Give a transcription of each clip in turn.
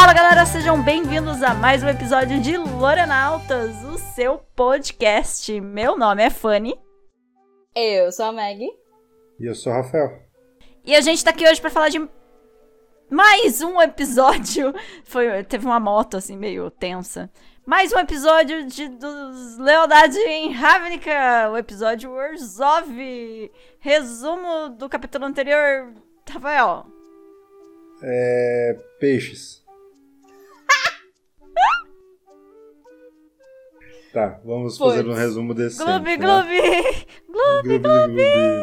Fala galera, sejam bem-vindos a mais um episódio de Lorenautas, o seu podcast. Meu nome é Fanny. Eu sou a Maggie. E eu sou o Rafael. E a gente tá aqui hoje pra falar de mais um episódio. Foi, teve uma moto assim meio tensa. Mais um episódio de dos Lealdade em Ravnica, o episódio Orzhov. Resumo do capítulo anterior, Rafael. É. Peixes. Tá, vamos fazer um resumo desse. Gloob, né? Gloob! Gloob, Gloob, Gloob,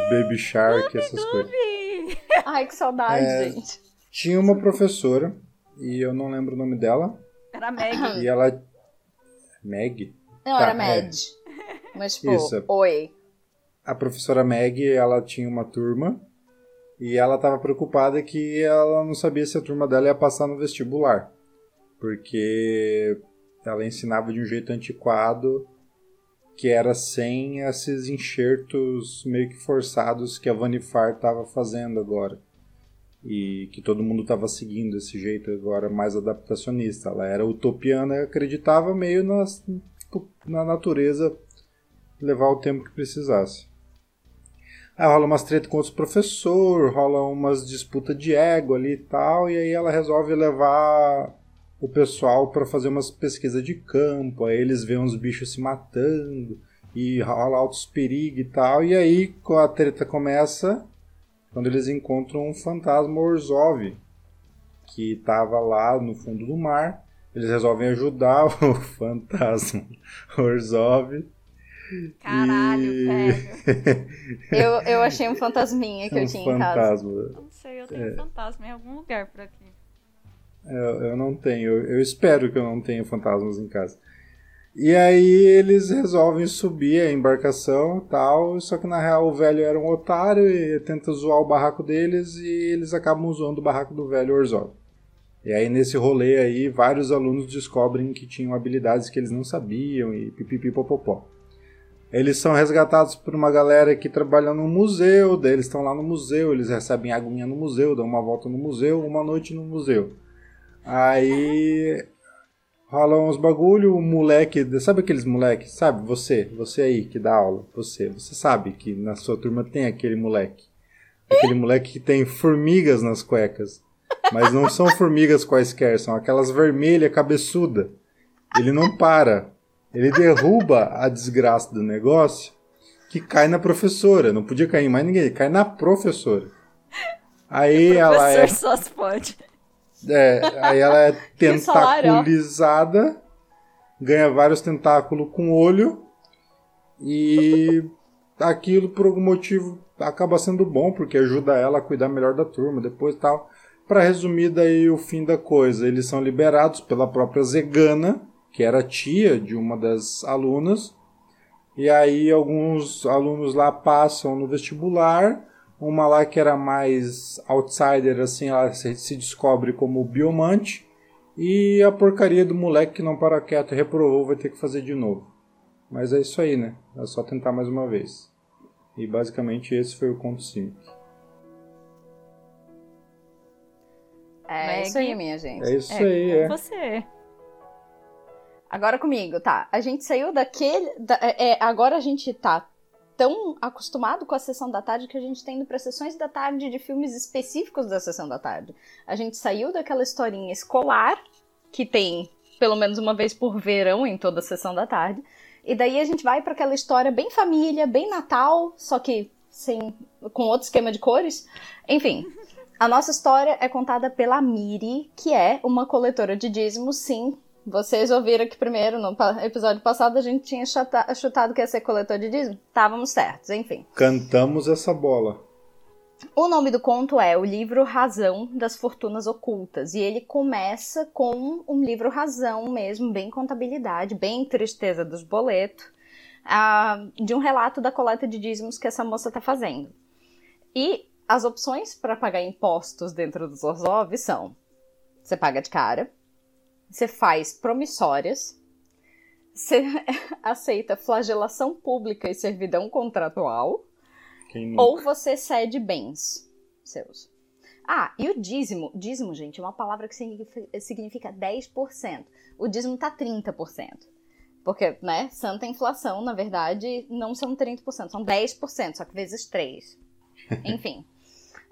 Baby Shark, essas coisas. Gloob! Ai, que saudade, É. gente. Tinha uma professora, e eu não lembro o nome dela, Era Meg. e ela. Meg? Não, Tá, era é. Mad. Mas, tipo, Isso. oi. A professora Meg, ela tinha uma turma, e ela estava preocupada que ela não sabia se a turma dela ia passar no vestibular. Porque ela ensinava de um jeito antiquado, que era sem esses enxertos meio que forçados que a Vanifar estava fazendo agora. E que todo mundo estava seguindo esse jeito agora mais adaptacionista. Ela era utopiana e acreditava meio nas, na natureza levar o tempo que precisasse. Aí rola umas treta com outros professores, rola umas disputas de ego ali e tal, e aí ela resolve levar o pessoal para fazer umas pesquisas de campo, aí eles veem uns bichos se matando, e rola altos perigos e tal, e aí a treta começa, quando eles encontram um fantasma Orzhov, que estava lá no fundo do mar, eles resolvem ajudar o fantasma Orzhov, Caralho, E- velho. Eu, eu achei um fantasminha que um eu tinha em casa. fantasma. Não sei, eu tenho fantasma em algum lugar por aqui. Eu, eu não tenho, eu, eu espero que eu não tenha fantasmas em casa. E aí eles resolvem subir a embarcação e tal, só que na real o velho era um otário e tenta zoar o barraco deles e eles acabam zoando o barraco do velho Orzhov. E aí nesse rolê aí vários alunos descobrem que tinham habilidades que eles não sabiam e pipipipopopó. Eles são resgatados por uma galera que trabalha no museu, daí eles estão lá no museu, eles recebem aguinha no museu, dão uma volta no museu, uma noite no museu. Aí rola uns bagulho, o moleque, sabe aqueles moleques, sabe? Você, você aí que dá aula, você, você sabe que na sua turma tem aquele moleque. Aquele moleque que tem formigas nas cuecas. Mas não são formigas quaisquer, são aquelas vermelhas cabeçuda. Ele não para. Ele derruba a desgraça do negócio que cai na professora. Não podia cair em mais ninguém, cai na professora. Aí ela é Professor só se pode. É, aí ela é tentaculizada, ganha vários tentáculos com olho e aquilo por algum motivo acaba sendo bom porque ajuda ela a cuidar melhor da turma depois e tal. Para resumir daí o fim da coisa, eles são liberados pela própria Zegana, que era tia de uma das alunas. E aí alguns alunos lá passam no vestibular, uma lá que era mais outsider, assim, ela se, descobre como biomante. E a porcaria do moleque que não para quieto e reprovou vai ter que fazer de novo. Mas é isso aí, né? É só tentar mais uma vez. E basicamente esse foi o conto 5. É Maggie. isso aí, minha gente. É isso aí, é. Você. Agora comigo, tá? A gente saiu daquele. da- é, é, agora a gente tá tão acostumado com a sessão da tarde que a gente tá indo pra sessões da tarde de filmes específicos da sessão da tarde. A gente saiu daquela historinha escolar, que tem pelo menos uma vez por verão em toda a sessão da tarde. E daí a gente vai pra aquela história bem família, bem Natal, só que sem com outro esquema de cores. Enfim, a nossa história é contada pela Miri, que é uma coletora de dízimos, sim. Vocês ouviram que primeiro, no episódio passado, a gente tinha chutado que ia ser coletor de dízimo? Estávamos certos, enfim. Cantamos essa bola. O nome do conto é O Livro Razão das Fortunas Ocultas. E ele começa com um livro razão mesmo, bem contabilidade, bem tristeza dos boletos, ah, de um relato da coleta de dízimos que essa moça está fazendo. E as opções para pagar impostos dentro dos Orzhov são: você paga de cara, você faz promissórias, você aceita flagelação pública e servidão contratual. Ou você cede bens seus. Ah, e o dízimo? Dízimo, gente, é uma palavra que significa 10%. O dízimo tá 30%. Porque, né, santa inflação, na verdade, não são 30%, são 10%, só que vezes 3. Enfim.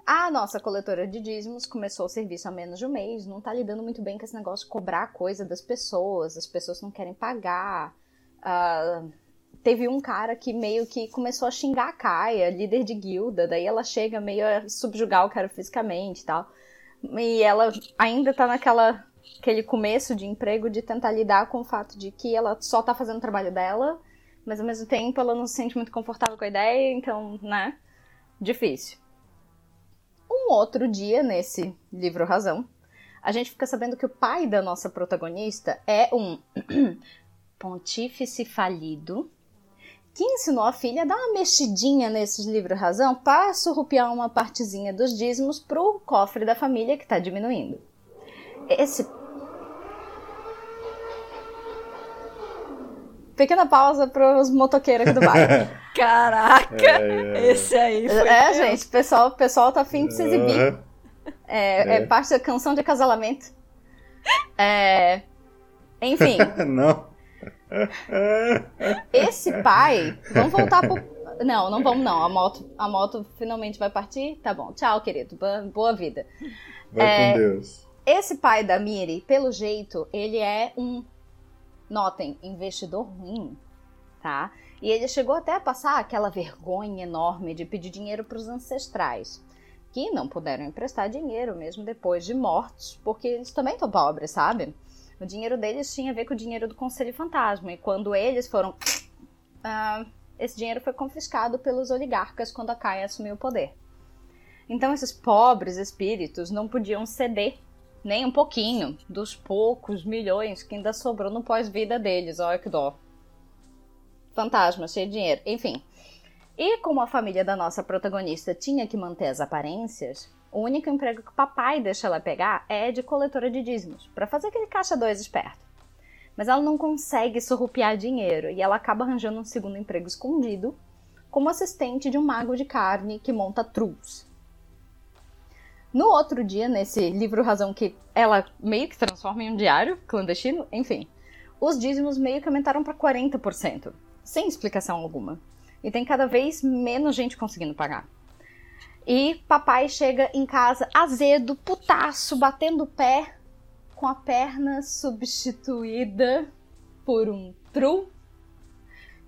A nossa coletora de dízimos começou o serviço há menos de um mês, não tá lidando muito bem com esse negócio de cobrar coisa das pessoas, as pessoas não querem pagar. Uh, teve um cara que meio que começou a xingar a Kaia, líder de guilda, daí ela chega meio a subjugar o cara fisicamente e tal. E ela ainda tá naquela aquele começo de emprego de tentar lidar com o fato de que ela só tá fazendo o trabalho dela, mas ao mesmo tempo ela não se sente muito confortável com a ideia, então, né? Difícil. Um outro dia, nesse livro Razão, a gente fica sabendo que o pai da nossa protagonista é um pontífice falido que ensinou a filha a dar uma mexidinha nesses livros razão para surrupiar uma partezinha dos dízimos pro cofre da família que está diminuindo. Esse Pequena pausa para os motoqueiros aqui do bairro. Caraca! É, é. Esse aí foi. É, Deus. gente, o pessoal, pessoal tá afim de se exibir. É, é. parte da canção de acasalamento. É, enfim. Não. Esse pai. Vamos voltar pro. Não, não vamos não. A moto, a moto finalmente vai partir? Tá bom. Tchau, querido. Boa, boa vida. Vai é, com Deus. Esse pai da Miri, pelo jeito, ele é um. Notem, investidor ruim, tá? E ele chegou até a passar aquela vergonha enorme de pedir dinheiro para os ancestrais, que não puderam emprestar dinheiro mesmo depois de mortos, porque eles também estão pobres, sabe? O dinheiro deles tinha a ver com o dinheiro do Conselho Fantasma. E quando eles foram. Uh, esse dinheiro foi confiscado pelos oligarcas quando a Kaia assumiu o poder. Então esses pobres espíritos não podiam ceder nem um pouquinho dos poucos milhões que ainda sobrou no pós-vida deles. Olha que dó. Fantasma, cheio de dinheiro. Enfim. E como a família da nossa protagonista tinha que manter as aparências, o único emprego que o papai deixa ela pegar é de coletora de dízimos, para fazer aquele caixa dois esperto. Mas ela não consegue surrupiar dinheiro e ela acaba arranjando um segundo emprego escondido como assistente de um mago de carne que monta trus. No outro dia, nesse livro Razão que ela meio que transforma em um diário clandestino, enfim, os dízimos meio que aumentaram para 40%, sem explicação alguma. E tem cada vez menos gente conseguindo pagar. E papai chega em casa azedo, putaço, batendo o pé, com a perna substituída por um tru.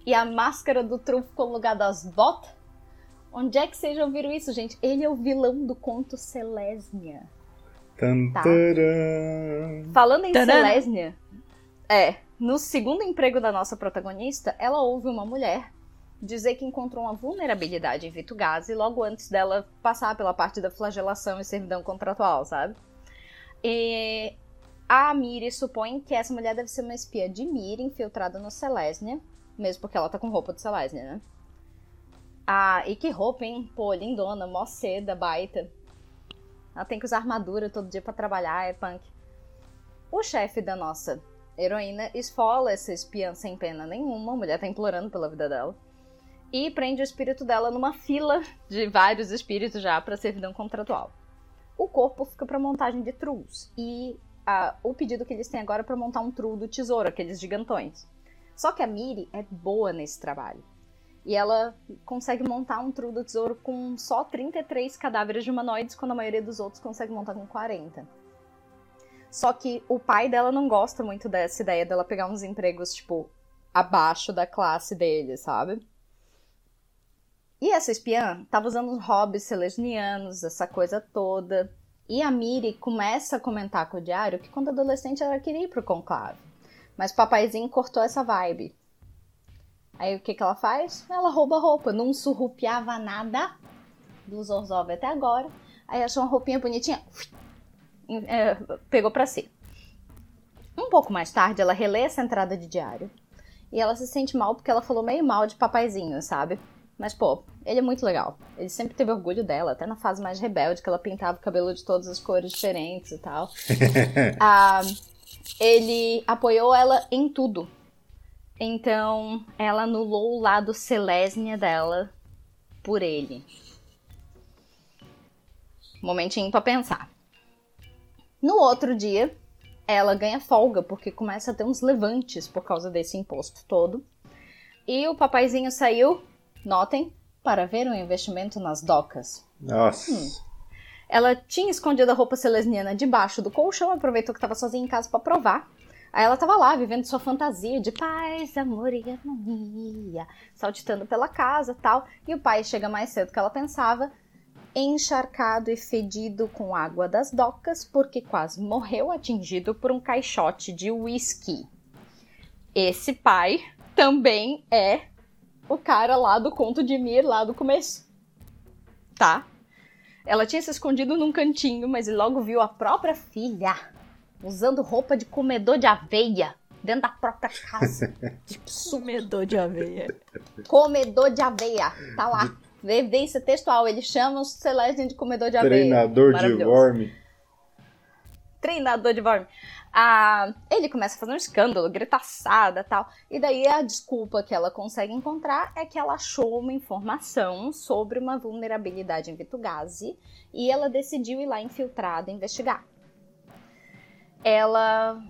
E a máscara do tru ficou no lugar das botas. Onde é que vocês já ouviram isso, gente? Ele é o vilão do conto Selesnia. Tá? Falando em Selesnia, é, no segundo emprego da nossa protagonista, ela ouve uma mulher dizer que encontrou uma vulnerabilidade em Vitugase logo antes dela passar pela parte da flagelação e servidão contratual, sabe? E a Miri supõe que essa mulher deve ser uma espia de Miri infiltrada no Selesnia, mesmo porque ela tá com roupa de Selesnia, né? Ah, e que roupa, hein? Pô, lindona, mó seda, baita. Ela tem que usar armadura todo dia para trabalhar, é punk. O chefe da nossa heroína esfola essa espiã sem pena nenhuma, a mulher tá implorando pela vida dela e prende o espírito dela numa fila de vários espíritos já para servidão contratual. O corpo fica para montagem de trulls e o pedido que eles têm agora é para montar um trull do tesouro, aqueles gigantões. Só que a Miri é boa nesse trabalho. E ela consegue montar um trull do tesouro com só 33 cadáveres de humanoides, quando a maioria dos outros consegue montar com 40. Só que o pai dela não gosta muito dessa ideia dela pegar uns empregos, tipo, abaixo da classe dele, sabe? E essa espiã estava usando os hobbies selesnianos, essa coisa toda. E a Miri começa a comentar com o diário que quando adolescente ela queria ir pro conclave. Mas o papaizinho cortou essa vibe. Aí o que, que ela faz? Ela rouba roupa. Não surrupiava nada do Zorzov até agora. Aí achou uma roupinha bonitinha. É, pegou pra si. Um pouco mais tarde, ela relê essa entrada de diário. E ela se sente mal porque ela falou meio mal de papaizinho, sabe? Mas, pô, ele é muito legal. Ele sempre teve orgulho dela, até na fase mais rebelde, que ela pintava o cabelo de todas as cores diferentes e tal. ah, ele apoiou ela em tudo. Então, ela anulou o lado Selesnia dela por ele. Momentinho pra pensar. No outro dia, ela ganha folga, porque começa a ter uns levantes por causa desse imposto todo. E o papaizinho saiu, notem, para ver um investimento nas docas. Nossa. Hum. Ela tinha escondido a roupa celesniana debaixo do colchão, aproveitou que estava sozinha em casa para provar. Aí ela tava lá, vivendo sua fantasia de paz, amor e harmonia, saltitando pela casa tal. E o pai chega mais cedo que ela pensava, encharcado e fedido com água das docas, porque quase morreu atingido por um caixote de uísque. Esse pai também é o cara lá do conto de Mir, lá do começo. Tá? Ela tinha se escondido num cantinho, mas logo viu a própria filha usando roupa de comedor de aveia dentro da própria casa. tipo, comedor de aveia. Comedor de aveia. Tá lá. Evidência textual. Ele chama o Celeste de comedor de aveia. Treinador de worm. Treinador de worm. Ah, ele começa a fazer um escândalo, gritaçada tal. E daí a desculpa que ela consegue encontrar é que ela achou uma informação sobre uma vulnerabilidade em Vitugase e ela decidiu ir lá infiltrada investigar. Ela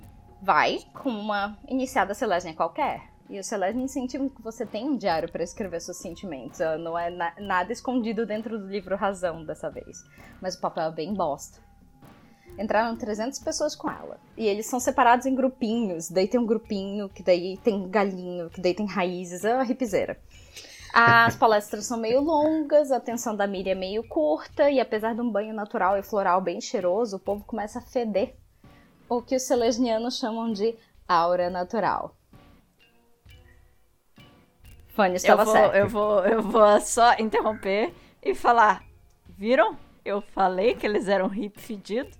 vai com uma iniciada Celestia qualquer. E o Celeste incentiva que você tenha um diário para escrever seus sentimentos. Não é na nada escondido dentro do livro Razão dessa vez. Mas o papel é bem bosta entraram 300 pessoas com ela. E eles são separados em grupinhos. Daí tem um grupinho, que daí tem galinho, que daí tem raízes. É uma ripizeira. As palestras são meio longas, a atenção da Miriam é meio curta, e apesar de um banho natural e floral bem cheiroso, o povo começa a feder. O que os selesnianos chamam de aura natural. Fanny estava eu vou, certa. Eu vou, eu vou só interromper e falar. Viram? Eu falei que eles eram hip fedido.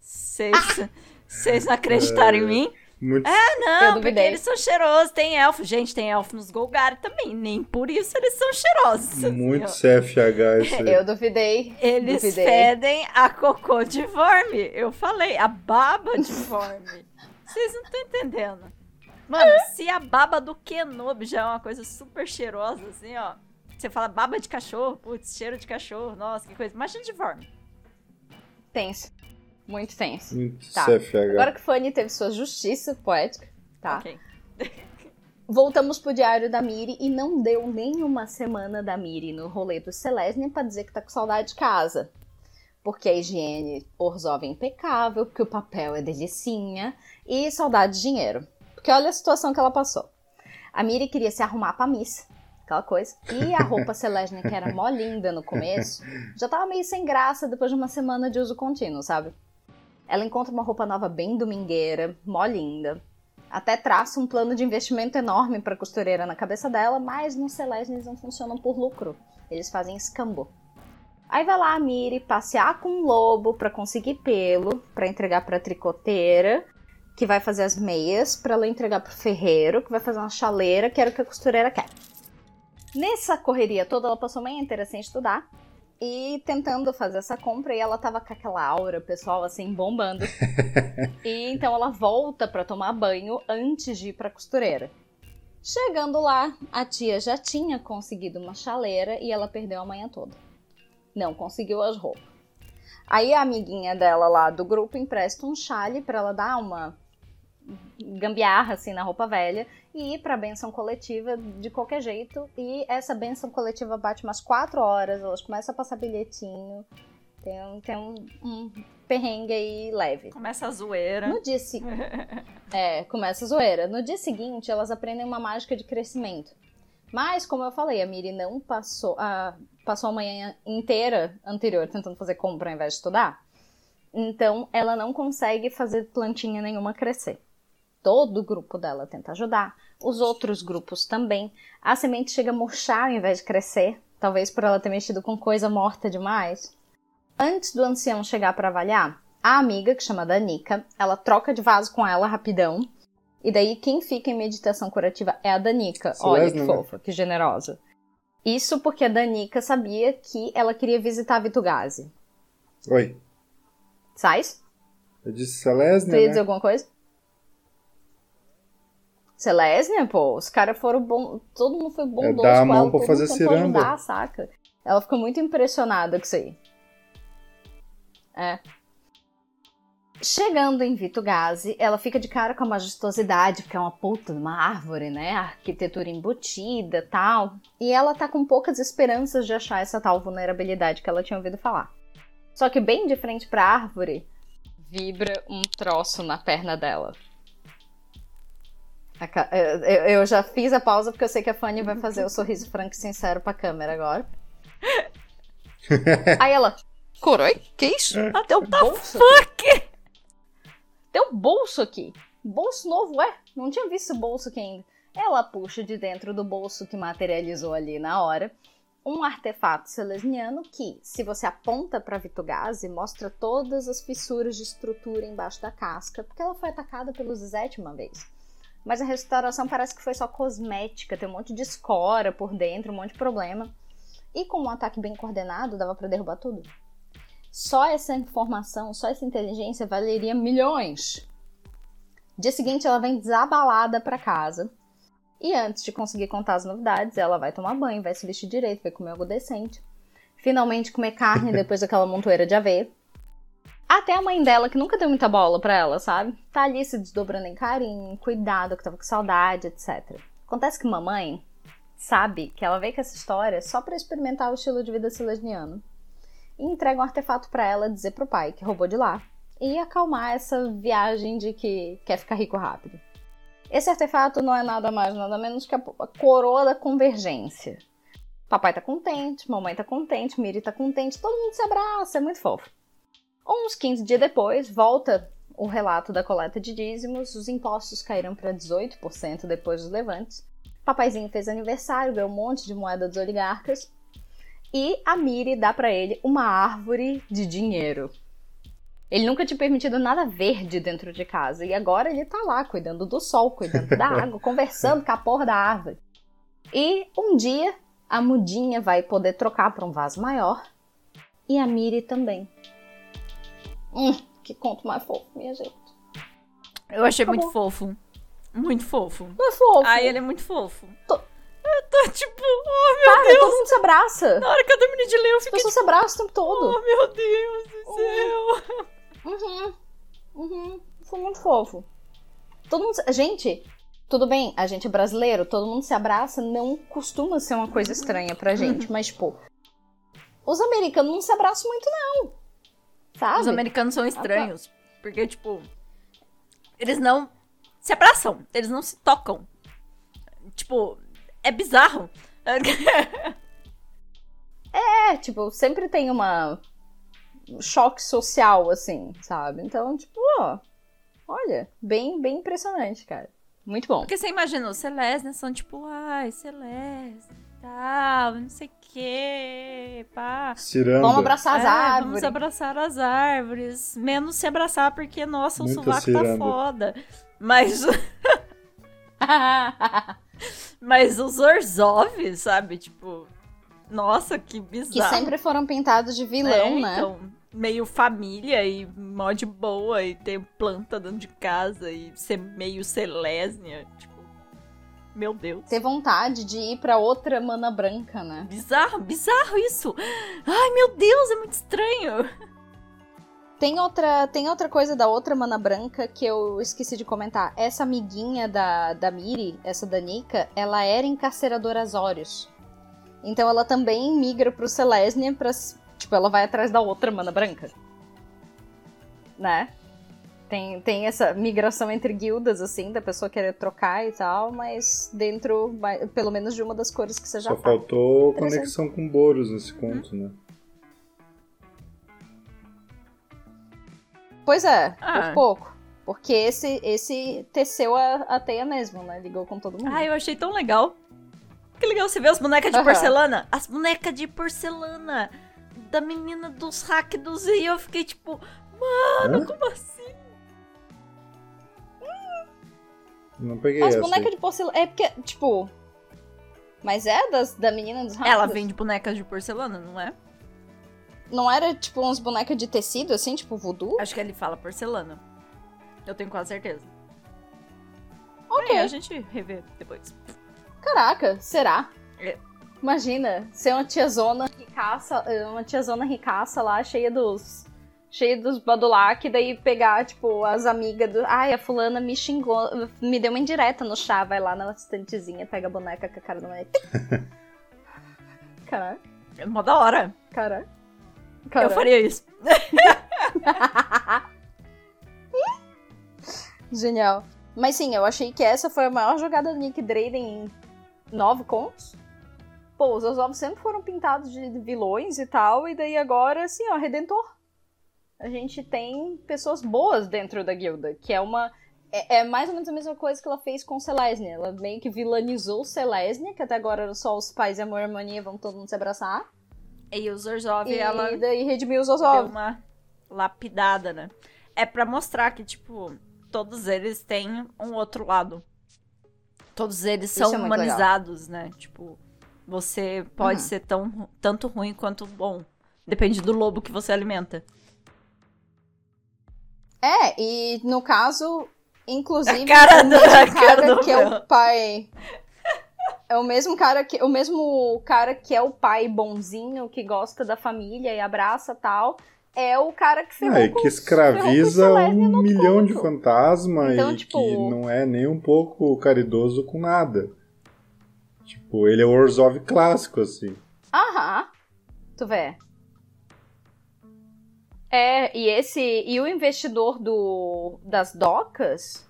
Vocês não acreditaram em É. mim? Muito... É, não, Eu porque duvidei. eles são cheirosos, tem elfo. Gente, tem elfo nos Golgari também. Nem por isso eles são cheirosos. Muito ó. CFH isso aí. Eu duvidei. Eles duvidei. fedem a cocô de vorme. Eu falei, a baba de vorme. Vocês não estão entendendo. Mano, se a baba do Kenobi já é uma coisa super cheirosa, assim, ó. Você fala baba de cachorro, putz, cheiro de cachorro, nossa, que coisa. Imagina de vorme. Tenso. Muito tenso. Muito Tá. CFH. Agora que Fanny teve sua justiça poética, tá? Ok. Voltamos pro diário da Miri e não deu nem uma semana da Miri no rolê do Celestia pra dizer que tá com saudade de casa. Porque a higiene Orzhov é impecável, porque o papel é delicinha e saudade de dinheiro. Porque olha a situação que ela passou. A Miri queria se arrumar pra missa, aquela coisa. E a roupa Celestia, que era mó linda no começo, já tava meio sem graça depois de uma semana de uso contínuo, sabe? Ela encontra uma roupa nova bem domingueira, mó linda. Até traça um plano de investimento enorme para costureira na cabeça dela, mas no Celeste eles não funcionam por lucro. Eles fazem escambo. Aí vai lá a Miri passear com um lobo para conseguir pelo, para entregar para tricoteira, que vai fazer as meias, para ela entregar pro ferreiro, que vai fazer uma chaleira, que era o que a costureira quer. Nessa correria toda, ela passou a manhã inteira sem estudar e tentando fazer essa compra e ela tava com aquela aura pessoal assim bombando. e então ela volta pra tomar banho antes de ir pra costureira. Chegando lá, a tia já tinha conseguido uma chaleira e ela perdeu a manhã toda. Não conseguiu as roupas. Aí a amiguinha dela lá do grupo empresta um chale pra ela dar uma gambiarra assim na roupa velha e ir pra benção coletiva de qualquer jeito. E essa benção coletiva bate umas quatro horas, elas começam a passar bilhetinho. Tem, um- tem um, um perrengue aí leve. Começa a zoeira. No dia seguinte. É, começa a zoeira. No dia seguinte, elas aprendem uma mágica de crescimento. Mas, como eu falei, a Miri não passou a, passou a manhã inteira anterior tentando fazer compra ao invés de estudar. Então, ela não consegue fazer plantinha nenhuma crescer. Todo o grupo dela tenta ajudar, os outros grupos também. A semente chega a murchar ao invés de crescer, talvez por ela ter mexido com coisa morta demais. Antes do ancião chegar para avaliar, a amiga, que chama Danica, ela troca de vaso com ela rapidão. E daí quem fica em meditação curativa é a Danica. Olha que né? fofa, que generosa. Isso porque a Danica sabia que ela queria visitar Vitugase. Oi. Sais? Eu disse Tu ia Celesnia, dizer né? alguma coisa? Celestia, pô, os caras foram bom. Todo mundo foi bondoso dar a mão ela, pra todo fazer ciranda. ajudar, saca? Ela ficou muito impressionada com isso aí. É. Chegando em Vitugase, ela fica de cara com a majestosidade, porque é uma puta de uma árvore, né? Arquitetura embutida tal. E ela tá com poucas esperanças de achar essa tal vulnerabilidade que ela tinha ouvido falar. Só que bem de frente pra árvore, vibra um troço na perna dela. Eu já fiz a pausa porque eu sei que a Fanny vai fazer o sorriso franco e sincero pra câmera agora. Aí ela. Coroi? Que isso? Ah, teu bolso fuck! Tem um bolso aqui. Bolso novo, é? Não tinha visto esse bolso aqui ainda. Ela puxa de dentro do bolso que materializou ali na hora um artefato selesniano que, se você aponta para Vitugase, mostra todas as fissuras de estrutura embaixo da casca, porque ela foi atacada pelo Zizete uma vez. Mas a restauração parece que foi só cosmética, tem um monte de escora por dentro, um monte de problema. E com um ataque bem coordenado, dava para derrubar tudo. Só essa informação, só essa inteligência valeria milhões. Dia seguinte, ela vem desabalada para casa. E antes de conseguir contar as novidades, ela vai tomar banho, vai se vestir direito, vai comer algo decente. Finalmente comer carne depois daquela montoeira de aveia. Até a mãe dela, que nunca deu muita bola pra ela, sabe? Tá ali se desdobrando em carinho, cuidado, que tava com saudade, etc. Acontece que mamãe sabe que ela veio com essa história só para experimentar o estilo de vida silesiano e entrega um artefato para ela dizer pro pai que roubou de lá e acalmar essa viagem de que quer ficar rico rápido. Esse artefato não é nada mais, nada menos que a coroa da convergência. Papai tá contente, mamãe tá contente, Miri tá contente, todo mundo se abraça, é muito fofo. Uns 15 dias depois, volta o relato da coleta de dízimos, os impostos caíram para 18% depois dos levantes. Papaizinho fez aniversário, ganhou um monte de moeda dos oligarcas e a Miri dá para ele uma árvore de dinheiro. Ele nunca tinha permitido nada verde dentro de casa. E agora ele tá lá, cuidando do sol, cuidando da água, conversando com a porra da árvore. E um dia a mudinha vai poder trocar para um vaso maior. E a Miri também. Hum, que conto mais fofo, minha gente. Eu achei Acabou. muito fofo. Muito fofo. Não é fofo. Ai, ele é muito fofo. Tô... Eu tô tipo, oh meu Cara, Deus. todo mundo se abraça. Na hora que eu terminei de ler, eu fiquei. As pessoas tipo, se abraçam o tempo todo. Oh meu Deus do céu. Uhum. Uhum. Foi muito fofo. Todo mundo. Gente, tudo bem, a gente é brasileiro, todo mundo se abraça, não costuma ser uma coisa estranha pra gente, mas, pô. Os americanos não se abraçam muito, não. Sabe? Os americanos são estranhos. Porque, tipo. Eles não se abraçam, eles não se tocam. Tipo, é bizarro. é, tipo, sempre tem uma choque social, assim, sabe? Então, tipo, ó, olha, bem, bem impressionante, cara. Muito bom. Porque você imagina, os Celeste são tipo, ai, Celeste, tal, não sei o quê, pá. Ciranda. Vamos abraçar as é, árvores. Vamos abraçar as árvores. Menos se abraçar, porque, nossa, o sovaco tá ciranda. tá foda. Mas... Mas os Orzov, sabe? Tipo, nossa, que bizarro. Que sempre foram pintados de vilão, é, né? Então, meio família e mó de boa e ter planta dentro de casa e ser meio Selesnia, tipo, meu Deus. Ter vontade de ir para outra mana branca, né? Bizarro, bizarro isso. Ai, meu Deus, é muito estranho. Tem outra, tem outra coisa da outra mana branca que eu esqueci de comentar. Essa amiguinha da, da Miri, essa da Nika, ela era encarceradora Azorius. Então ela também migra pro Selesnia pra Tipo, ela vai atrás da outra mana branca. Né? Tem, tem essa migração entre guildas, assim, da pessoa querer trocar e tal, mas dentro, pelo menos, de uma das cores que você já Só tá. faltou conexão com Boros nesse conto, hum. né? Pois é, ah. por pouco. Porque esse, esse teceu a, a teia mesmo, né? Ligou com todo mundo. Ah, eu achei tão legal. Que legal você ver as bonecas de porcelana. As bonecas de porcelana da menina dos hacks do Z. E eu fiquei tipo, mano, Hã? como assim? Não peguei As bonecas de porcelana. É porque, tipo. Mas é das, da menina dos hacks? Ela vende bonecas de porcelana, não é? Não era tipo uns bonecas de tecido, assim, tipo voodoo? Acho que ele fala porcelana. Eu tenho quase certeza. Ok. É, a gente revê depois. Caraca, será? É. Imagina, ser uma tiazona ricaça, uma tiazona ricaça lá, cheia dos cheio dos badulac, daí pegar, tipo, as amigas do. Ai, a fulana me xingou, me deu uma indireta no chá, vai lá na estantezinha, pega a boneca com a cara da mulher. Caralho, É mó da hora. caralho. Eu faria isso. Genial. Mas sim, eu achei que essa foi a maior jogada do Nick Drayden em nove contos. Pô, os Orzhov sempre foram pintados de vilões e tal, e daí agora, assim, ó, Redentor. A gente tem pessoas boas dentro da guilda, que é uma... É, é mais ou menos a mesma coisa que ela fez com Selesnya. Ela meio que vilanizou Selesnya, que até agora era só os pais e amor e harmonia, vão todo mundo se abraçar. E o Zorzov, E ela daí redimiu os deu Orzhov. uma lapidada, né? É pra mostrar que, tipo, todos eles têm um outro lado. Todos eles Isso são é muito legal. humanizados, né? Tipo, você pode Uhum. ser tão, tanto ruim quanto bom. Depende do lobo que você alimenta. É, e no caso, inclusive, A cara o do- mesmo a cara cara do que é o pai. É o mesmo cara que o mesmo cara que é o pai bonzinho, que gosta da família e abraça tal, é o cara que ferrou Ah, e com que escraviza o um milhão de conto. fantasmas Então, e tipo- que não é nem um pouco caridoso com nada. Tipo, ele é o Orzhov clássico, assim. Aham. Tu vê. É, e esse. E o investidor do das docas,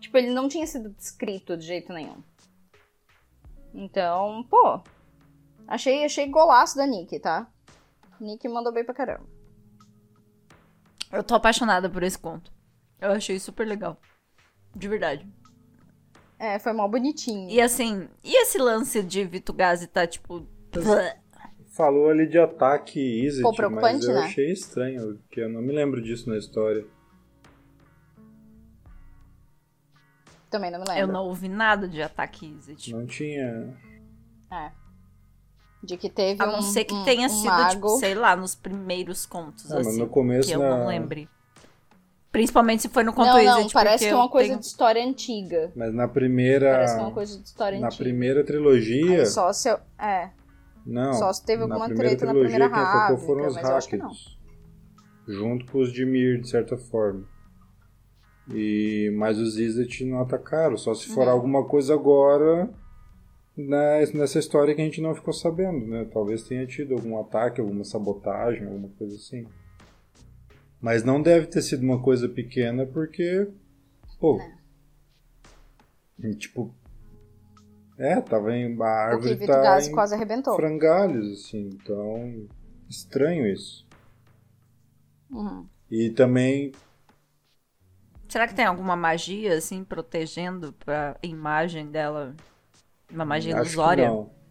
tipo, ele não tinha sido descrito de jeito nenhum. Então, pô. Achei, achei golaço da Nick, tá? Nick mandou bem pra caramba. Eu tô apaixonada por esse conto. Eu achei super legal. De verdade. É, foi mal bonitinho. E assim, e esse lance de Vitugase tá, tipo. Falou ali de ataque Izzet, Pô, mas eu né? achei estranho, porque eu não me lembro disso na história. Também não me lembro. Eu não ouvi nada de ataque Izzet. Não tinha. É. De que teve A um. não ser que um- tenha um sido, mago. tipo, sei lá, nos primeiros contos, mas assim. no começo que eu na- não lembre. Principalmente se foi no conto Não, Izzet, não, parece que é uma coisa tenho- de história antiga. Mas na primeira. Parece que é uma coisa de história na antiga. primeira trilogia. Aí Só se eu. É. Não. Só se teve alguma treta na primeira quem atacou foram os. Hackers. Junto com os de Mir, de certa forma. E, mas os Izzet não atacaram. Só se for Uhum. alguma coisa agora né, nessa história que a gente não ficou sabendo, né? Talvez tenha tido algum ataque, alguma sabotagem, alguma coisa assim. Mas não deve ter sido uma coisa pequena porque. Pô. e, Tipo. É, tava em. A árvore tá Gás em quase arrebentou. frangalhos, assim. Então. Estranho isso. Uhum. E também. Será que tem alguma magia, assim, protegendo pra imagem dela? Uma magia acho que ilusória? não.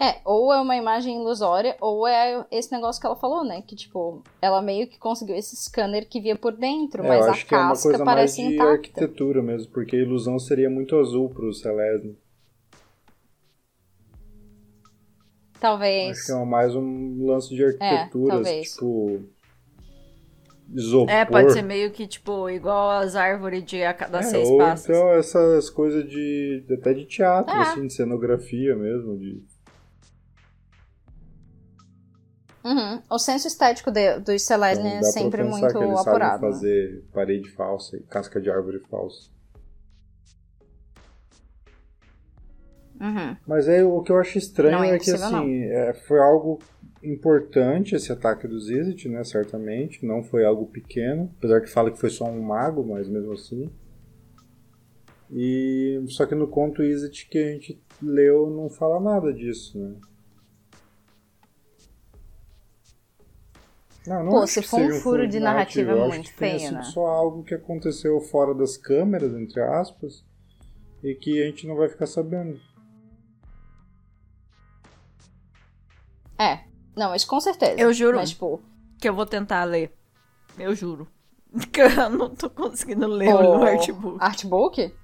É, ou é uma imagem ilusória, ou é esse negócio que ela falou, né? Que, tipo, ela meio que conseguiu esse scanner que via por dentro, É, mas eu a acho que é uma casca coisa mais parece de intacta. arquitetura mesmo, porque a ilusão seria muito azul pro Celeste. Talvez. Acho que é mais um lance de arquitetura, talvez. tipo. Isopor. É, pode ser meio que, tipo, igual as árvores de a cada É, seis ou passos. então essas coisas de. até de teatro, É. assim, de cenografia mesmo. De... Uhum. O senso estético de, dos Então, Celestia é sempre muito que eles apurado. sabem fazer parede falsa e casca de árvore falsa. Uhum. Mas é o que eu acho estranho Não é é, que assim, é, foi algo importante esse ataque do Zizit, né? Certamente. Não foi algo pequeno. Apesar que fala que foi só um mago, mas mesmo assim. E só que no conto Izzet que a gente leu não fala nada disso, né? Não, não Pô, se for um furo de narrativa, é eu acho muito feio, né? só algo que aconteceu fora das câmeras, entre aspas, e que a gente não vai ficar sabendo. É. Não, isso com certeza. Eu juro. Mas, tipo, Que eu vou tentar ler. Eu juro. Que eu não tô conseguindo ler o no artbook. Artbook?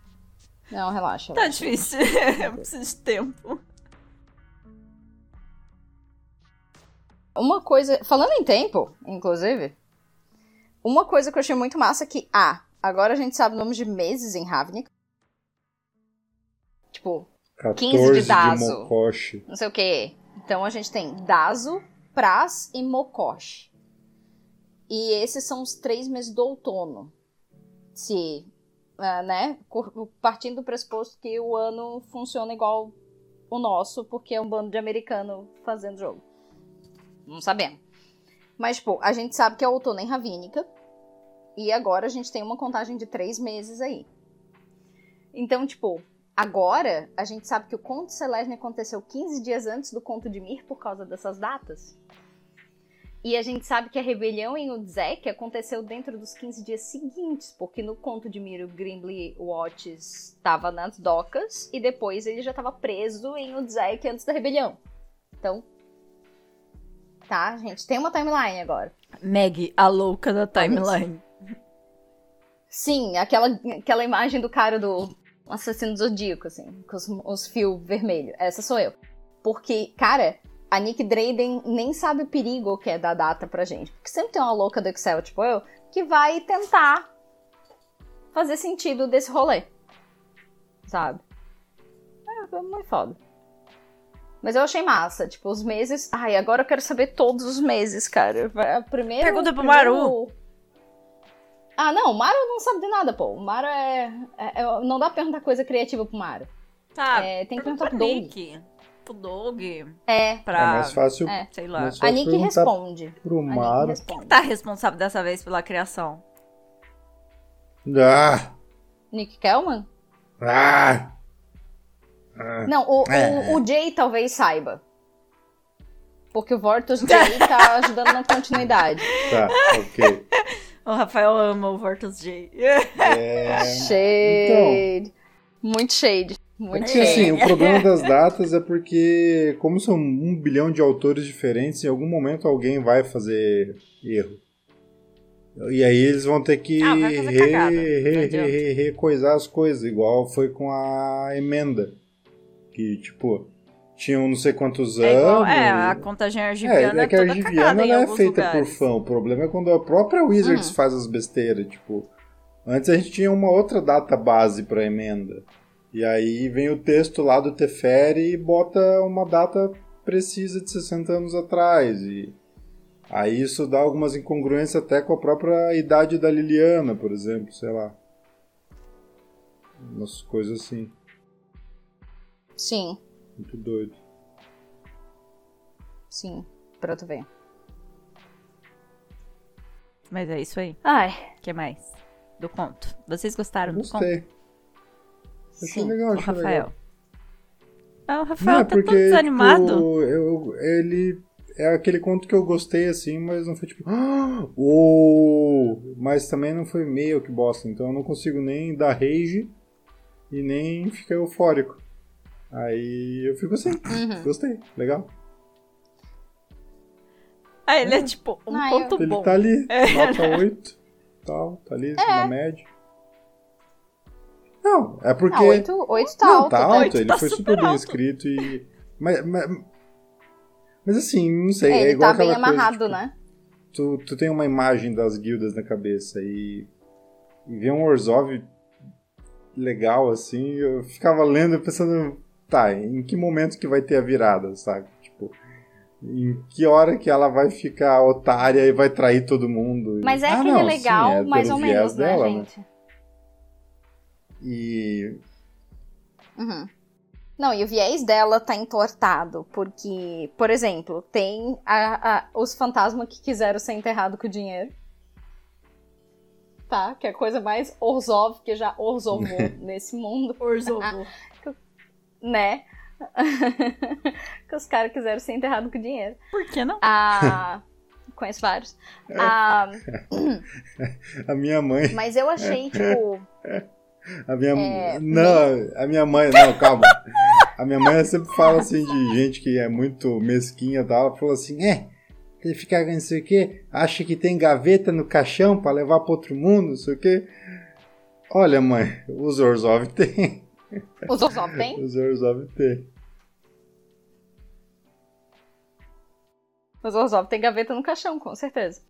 Não, relaxa. Tá relaxa. difícil. eu preciso de tempo. Uma coisa. Falando em tempo, inclusive. Uma coisa que eu achei muito massa é que, ah, agora a gente sabe o nome de meses em Ravnica. Tipo, 15 de 14 de, Dazo. Mokoshi. não sei o que. Então a gente tem Dazo, Praz e Mokosh. E esses são os três meses do outono. Se, uh, né, partindo do pressuposto que o ano funciona igual o nosso, porque é um bando de americano fazendo jogo. Não sabemos. Mas, tipo, a gente sabe que é outono em Ravínica. E agora a gente tem uma contagem de três meses aí. Então, tipo, agora a gente sabe que o conto Celeste aconteceu 15 dias antes do conto de Mir por causa dessas datas. E a gente sabe que a rebelião em Udzek aconteceu dentro dos 15 dias seguintes, porque no conto de Miro, Grimly Watts estava nas docas e depois ele já estava preso em Udzek antes da rebelião. Então, tá, gente, tem uma timeline agora. Meg, a louca da timeline. Sim, aquela, aquela imagem do cara do assassino zodíaco, assim, com os, os fios vermelhos. Essa sou eu. Porque, cara, a Nick Drayden nem sabe o perigo que é da data pra gente. Porque sempre tem uma louca do Excel, tipo eu, que vai tentar fazer sentido desse rolê. Sabe? É, é muito foda. Mas eu achei massa, tipo, os meses. Ai, agora eu quero saber todos os meses, cara. Primeiro. Pergunta pro primeiro... Maru. Ah, não, o Maru não sabe de nada, pô. O Maru é. é, é não dá pra perguntar coisa criativa pro Maru. Tá. É, tem que perguntar pro Doug pro Doug. É. Pra, é mais fácil. É. Sei lá. Mais a Nick responde. Pro Maru. Quem tá responsável dessa vez pela criação? Ah! Nick Kellman? Ah! Ah. Não, o, é. o, o Jay talvez saiba. Porque o Vortus Jay tá ajudando na continuidade. Tá, ok. O Rafael ama o Vortus Jay. É... Shade. Então, Muito shade. Muito porque, assim, o problema das datas é porque, como são um bilhão de autores diferentes, em algum momento alguém vai fazer erro. E aí eles vão ter que ah, recoisar as coisas, igual foi com a emenda. Que, tipo, tinham não sei quantos é igual, anos. É, a contagem argiviana é, é que a argiviana não é feita lugares. por fã. O problema é quando a própria Wizards uhum. faz as besteiras. Tipo, antes a gente tinha uma outra data base pra emenda. E aí vem o texto lá do Teferi e bota uma data precisa de 60 anos atrás. E aí isso dá algumas incongruências até com a própria idade da Liliana, por exemplo, sei lá. Umas coisas assim. Sim. Muito doido. Sim, pra tu ver. Mas é isso aí. Ai. O que mais? Do conto. Vocês gostaram Gostei. do conto? Achei Sim, legal, achei o Rafael. Legal. Ah, o Rafael não, tá porque, todo desanimado. Tipo, eu, ele é aquele conto que eu gostei assim, mas não foi tipo. Oh! Mas também não foi meio que bosta, então eu não consigo nem dar rage e nem ficar eufórico. Aí eu fico assim, uhum. gostei, legal. Ah, ele é, é tipo um ah, ponto ele bom. tá ali, é. nota 8, tal, tá ali é. na média. Não, é porque. Ah, 8, 8 tá não, alto. Tá tá? alto, 8 ele tá foi super super bem escrito e. Mas, mas, mas assim, não sei, É, é ele igual tá bem aquela coisa, amarrado, tipo, né? Tu, tu tem uma imagem das guildas na cabeça e. E ver um Orzhov legal assim, eu ficava lendo e pensando, tá, em que momento que vai ter a virada, sabe? Tipo, em que hora que ela vai ficar otária e vai trair todo mundo? Mas é ah, aquele não, legal, sim, é mais ou menos, né, dela, gente? E Uhum. Não, e o viés dela tá entortado, porque, por exemplo, tem a, a- os fantasmas que quiseram ser enterrados com dinheiro. Tá? Que é a coisa mais Orzhov que já orzovou nesse mundo, Orzovo. né? que os caras quiseram ser enterrados com dinheiro. Por que não? Ah, conheço vários. Ah, a minha mãe, mas eu achei, tipo. a minha É, não, a minha mãe, não, calma. A minha mãe sempre fala assim de gente que é muito mesquinha e tal, ela falou assim: "É, ele fica não sei o quê, acha que tem gaveta no caixão pra levar pra outro mundo, não sei o quê". Olha, mãe, os Orzhov tem. Os Orzhov tem? Os Orzhov tem. Os Orzhov tem gaveta no caixão, com certeza.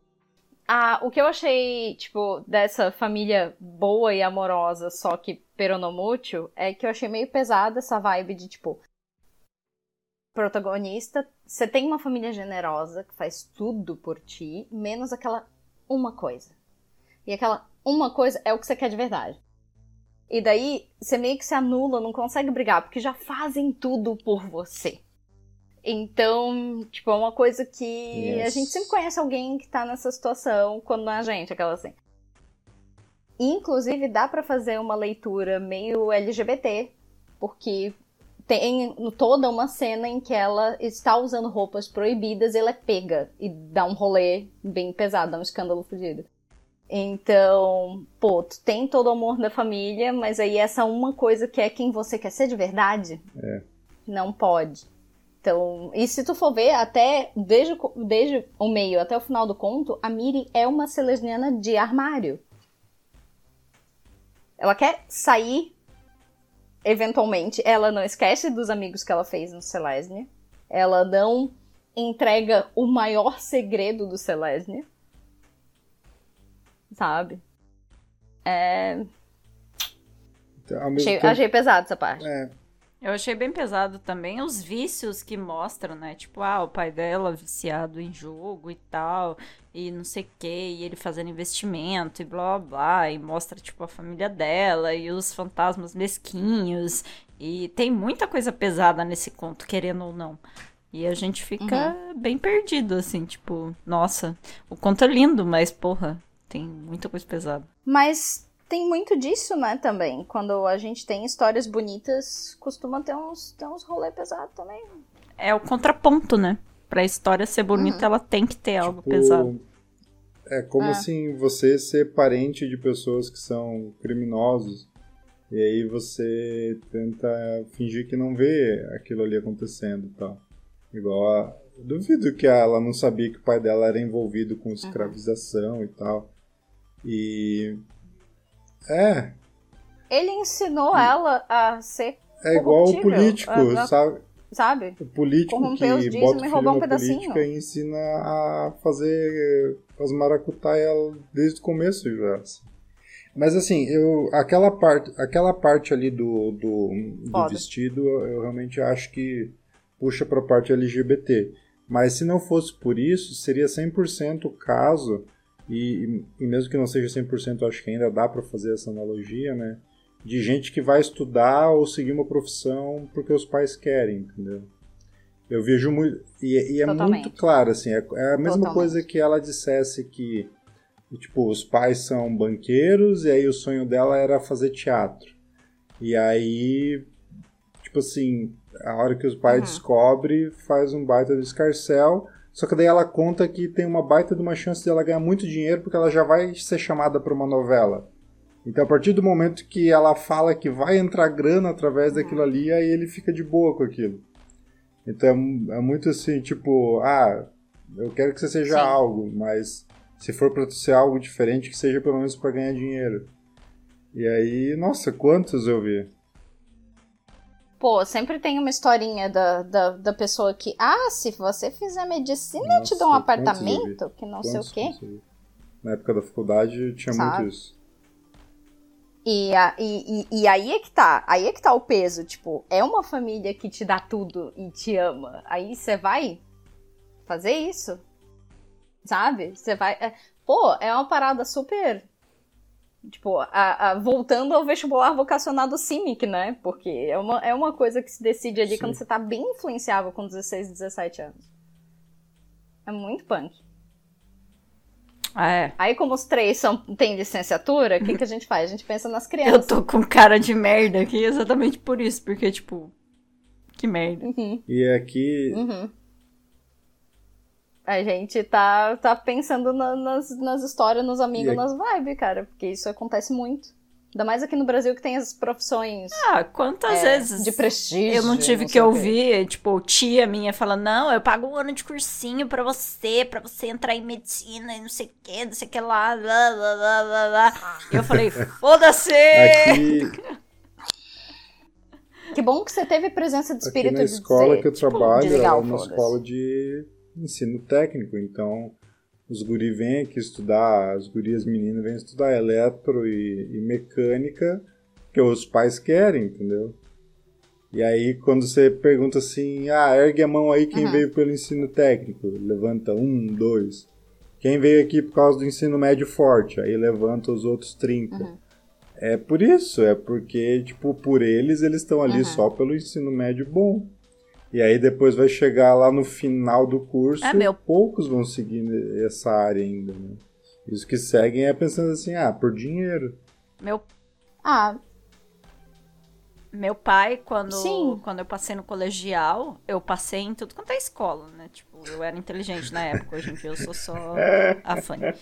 Ah, o que eu achei, tipo, dessa família boa e amorosa, só que peronomútil, é que eu achei meio pesada essa vibe de, tipo, protagonista, você tem uma família generosa que faz tudo por ti, menos aquela uma coisa. E aquela uma coisa é o que você quer de verdade. E daí você meio que se anula, não consegue brigar, porque já fazem tudo por você. Então, tipo, é uma coisa que yes. a gente sempre conhece alguém que tá nessa situação quando não é a gente, aquela assim. Inclusive, dá para fazer uma leitura meio LGBT, porque tem toda uma cena em que ela está usando roupas proibidas e ela é pega e dá um rolê bem pesado, dá um escândalo fudido. Então, pô, tu tem todo o amor da família, mas aí essa uma coisa que é quem você quer ser de verdade, é. não pode. Então, e se tu for ver, até desde, desde o meio até o final do conto, a Miri é uma celesniana de armário. Ela quer sair eventualmente. Ela não esquece dos amigos que ela fez no Celestia. Ela não entrega o maior segredo do Celestia. Sabe? É. Então, achei, tempo... achei pesado essa parte. É. Eu achei bem pesado também os vícios que mostram, né? Tipo, ah, o pai dela viciado em jogo e tal, e não sei o que, e ele fazendo investimento e blá blá blá, e mostra, tipo, a família dela e os fantasmas mesquinhos. E tem muita coisa pesada nesse conto, querendo ou não. E a gente fica uhum. bem perdido, assim, tipo, nossa, o conto é lindo, mas porra, tem muita coisa pesada. Mas tem muito disso, né, também. Quando a gente tem histórias bonitas, costuma ter uns, ter uns rolê pesado também. É o contraponto, né? Pra história ser bonita, uhum. ela tem que ter tipo, algo pesado. É como é. assim você ser parente de pessoas que são criminosos. E aí você tenta fingir que não vê aquilo ali acontecendo e tal. Igual a. Duvido que ela não sabia que o pai dela era envolvido com escravização uhum. e tal. E é. Ele ensinou ela a ser. É igual o político, a, sabe? Sabe? O político Corrompeu que bota o filho um política e ensina a fazer as maracutaias desde o começo já. Mas assim, eu, aquela, parte, aquela parte ali do, do, do vestido, eu realmente acho que puxa para a parte LGBT. Mas se não fosse por isso, seria 100% o caso e, e mesmo que não seja 100%, acho que ainda dá para fazer essa analogia, né? De gente que vai estudar ou seguir uma profissão porque os pais querem, entendeu? Eu vejo muito. E, e é Totalmente. muito claro, assim, é, é a mesma Totalmente. coisa que ela dissesse que, tipo, os pais são banqueiros e aí o sonho dela era fazer teatro. E aí, tipo assim, a hora que os pais uhum. descobrem, faz um baita do escarcel só que daí ela conta que tem uma baita de uma chance de ela ganhar muito dinheiro porque ela já vai ser chamada para uma novela. Então, a partir do momento que ela fala que vai entrar grana através daquilo ali, aí ele fica de boa com aquilo. Então, é, é muito assim, tipo, ah, eu quero que você seja Sim. algo, mas se for para ser algo diferente, que seja pelo menos para ganhar dinheiro. E aí, nossa, quantos eu vi? Pô, sempre tem uma historinha da, da, da pessoa que, ah, se você fizer medicina, Nossa, eu te dou um apartamento, que não quantos sei o quê. Na época da faculdade tinha Sabe? muito isso. E, a, e, e, e, aí é que tá, aí é que tá o peso, tipo, é uma família que te dá tudo e te ama. Aí você vai fazer isso, sabe? Você vai. É, pô, é uma parada super Tipo, a, a, voltando ao vestibular vocacionado CIMIC, né? Porque é uma, é uma coisa que se decide ali Sim. quando você tá bem influenciável com 16, 17 anos. É muito punk. Ah, é. Aí, como os três são, têm licenciatura, o que, que a gente faz? A gente pensa nas crianças. Eu tô com cara de merda aqui exatamente por isso, porque, tipo, que merda. Uhum. E aqui, uhum. A gente tá, tá pensando na, nas, nas histórias, nos amigos, nas vibes, cara, porque isso acontece muito. Ainda mais aqui no Brasil que tem as profissões. Ah, quantas é, vezes. De prestígio. Eu não tive não que ouvir, tipo, tia minha falando: não, eu pago um ano de cursinho pra você, pra você entrar em medicina e não sei o que, não sei o que lá, blá, blá, blá, blá, blá. E eu falei: foda-se! Aqui. Que bom que você teve presença de espírito aqui na escola dizer, que eu tipo, trabalho é uma escola de ensino técnico, então os guri vêm aqui estudar, as gurias meninas vêm estudar eletro e, e mecânica, que os pais querem, entendeu? E aí, quando você pergunta assim, ah, ergue a mão aí quem uhum. veio pelo ensino técnico, levanta um, dois. quem veio aqui por causa do ensino médio forte, aí levanta os outros 30. Uhum. É por isso, é porque, tipo, por eles, eles estão ali Uhum. só pelo ensino médio bom. E aí depois vai chegar lá no final do curso, É, meu. poucos vão seguir essa área ainda, né? E os que seguem é pensando assim, ah, por dinheiro. Meu, Ah, meu pai, quando, Sim. quando eu passei no colegial, eu passei em tudo quanto é escola, né? Tipo, eu era inteligente na época, hoje em dia eu sou só a shush.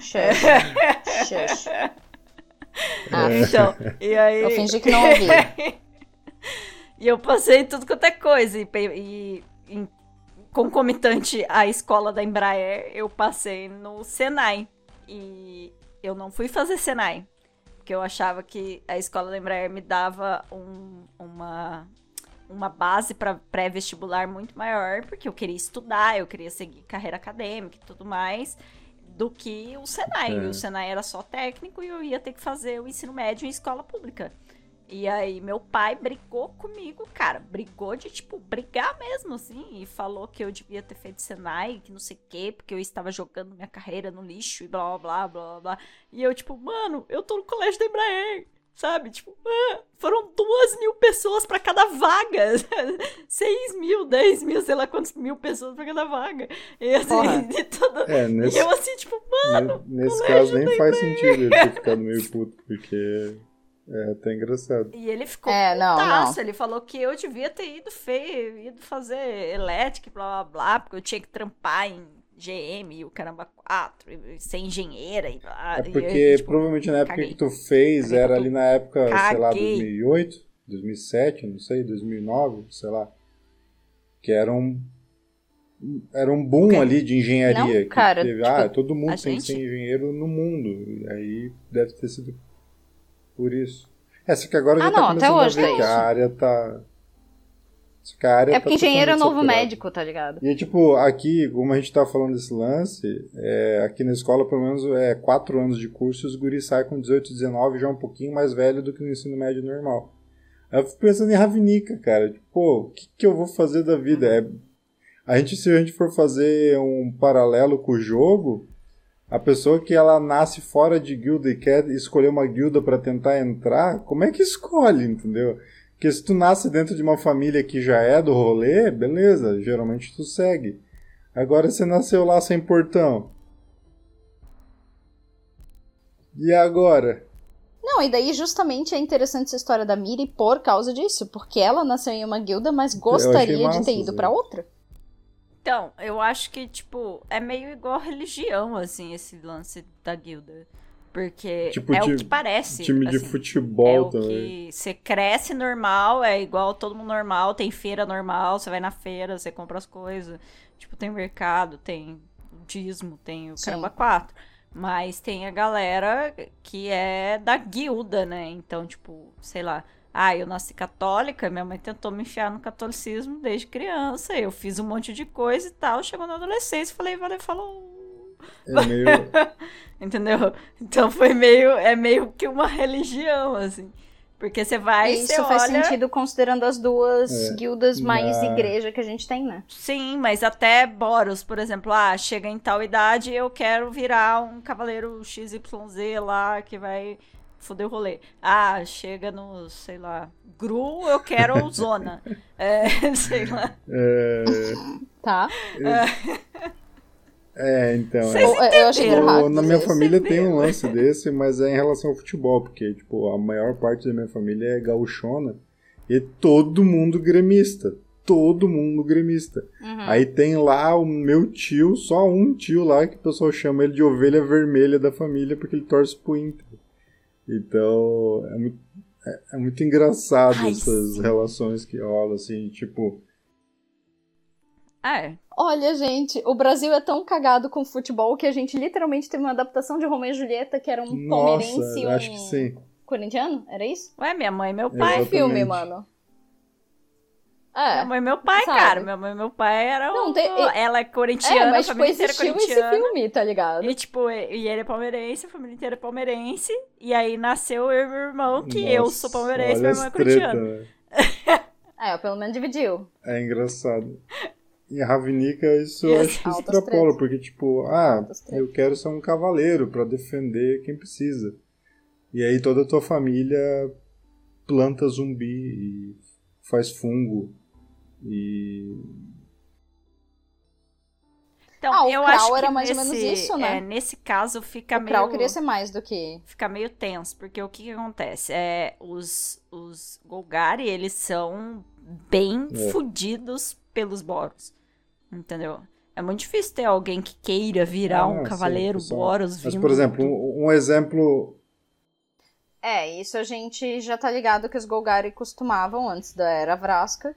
shush. Ah, então, e aí... eu fingi que não ouvi. E eu passei tudo quanto é coisa. E, e em- concomitante à escola da Embraer, eu passei no Senai. E eu não fui fazer Senai. Porque eu achava que a escola da Embraer me dava um- uma, uma base para pré-vestibular muito maior. Porque eu queria estudar, eu queria seguir carreira acadêmica e tudo mais. Do que o Senai. É. E o Senai era só técnico e eu ia ter que fazer o ensino médio em escola pública. E aí, meu pai brigou comigo, cara. Brigou de, tipo, brigar mesmo, assim. E falou que eu devia ter feito Senai, que não sei o quê, porque eu estava jogando minha carreira no lixo e blá, blá, blá, blá, blá. E eu, tipo, mano, eu tô no colégio da Embraer, sabe? Tipo, ah, foram duas mil pessoas pra cada vaga. Seis mil, dez mil, sei lá quantos mil pessoas pra cada vaga. E assim, Porra. de todo... É, E nesse, eu assim, tipo, mano, ne- nesse caso nem faz sentido ele ter ficado meio puto, porque é até engraçado. E ele ficou É, não, putaço, não. Ele falou que eu devia ter ido feio, ido fazer elétrica, e blá blá blá, porque eu tinha que trampar em GM e o caramba 4, e ser engenheira e blá. É e porque eu, tipo, provavelmente na época caguei. que tu fez Caguei era pra ali na época, sei lá, Caguei. 2008, 2007, não sei, 2009, sei lá. Que era um era um boom quê? ali de engenharia. Não, que cara, teve, tipo, ah, todo mundo tem que ser gente- engenheiro no mundo. E aí deve ter sido por isso. É, só que agora Ah, já tá não, até começando hoje a ver tem que a isso. área tá... Só que a área É tá porque engenheiro é novo saturada. médico, tá ligado? E tipo, aqui, como a gente tá falando desse lance, é, aqui na escola, pelo menos, é 4 anos de curso e os guris saem com 18, 19, já um pouquinho mais velho do que no ensino médio normal. Aí eu fico pensando em Ravinica, cara. Tipo, pô, o que, que eu vou fazer da vida? É, a gente, se a gente for fazer um paralelo com o jogo, a pessoa que ela nasce fora de guilda e quer escolher uma guilda pra tentar entrar, como é que escolhe, entendeu? Porque se tu nasce dentro de uma família que já é do rolê, beleza, geralmente tu segue. Agora você nasceu lá sem portão. E agora? Não, e daí justamente é interessante essa história da Miri por causa disso, porque ela nasceu em uma guilda, mas gostaria de massa, ter ido pra outra. Então, eu acho que, tipo, é meio igual religião, assim, esse lance da guilda. Porque Tipo, é ti- o que parece. Time de assim. futebol É o também. que você cresce normal, é igual todo mundo normal, tem feira normal, você vai na feira, você compra as coisas. Tipo, tem mercado, tem o dízimo, tem o Sim. caramba 4. Mas tem a galera que é da guilda, né? Então, tipo, sei lá. Ah, eu nasci católica, minha mãe tentou me enfiar no catolicismo desde criança. Eu fiz um monte de coisa e tal. Chegou na adolescência, falei, valeu, falou. É meio. Entendeu? Então foi meio. É meio que uma religião, assim. Porque você vai E você isso faz olha. sentido considerando as duas É. guildas mais Na- igreja que a gente tem, né? Sim, mas até Boros, por exemplo, ah, chega em tal idade eu quero virar um cavaleiro XYZ lá que vai foder o rolê. Ah, chega no, sei lá, Gru, eu quero Zona. É, sei lá. É, Tá? é, então. Vocês é. Ou- eu achei entenderam? errado. Na minha família tem um lance desse, mas é em relação ao futebol, porque tipo, a maior parte da minha família é gauchona e todo mundo gremista. Todo mundo gremista. Uhum. Aí tem lá o meu tio, só um tio lá que o pessoal chama ele de ovelha vermelha da família porque ele torce pro Inter. Então, é muito, é, é muito engraçado Ai, essas sim. relações que rolam, assim, tipo, É, Olha, gente, o Brasil é tão cagado com futebol que a gente literalmente teve uma adaptação de Romeu e Julieta que era um palmeirense nossa, e um acho que sim. corintiano? Era isso? ué, minha mãe e meu É, pai. Que filme, Exatamente. Mano? Minha É. mãe e meu pai, Sabe? cara. Minha mãe e meu pai eram. Não, tem- Ela é corintiana, É, mas a tipo, família inteira é existiu esse corintiana. filme, tá ligado? E, tipo, e ele é palmeirense, a família inteira é palmeirense. E aí nasceu eu e meu irmão, que eu Nossa, sou palmeirense e meu irmão é corintiano. né? É, pelo menos dividiu. É engraçado. Em Ravnica, isso eu Yes. acho que Altas extrapola, tretas. porque, tipo, ah, eu quero ser um cavaleiro pra defender quem precisa. E aí toda a tua família planta zumbi e faz fungo. E. Então, Ah, o eu Krau acho que era mais ou nesse, menos isso, né? é, nesse caso fica o meio Krau queria ser mais do que. fica meio tenso, porque o que, que acontece? É, os, os Golgari, eles são bem É. fudidos pelos Boros. Entendeu? É muito difícil ter alguém que queira virar Ah, um sim, cavaleiro são- Boros Mas, vindo por exemplo, um, um exemplo. É, isso a gente já tá ligado que os Golgari costumavam, antes da Era Vrasca,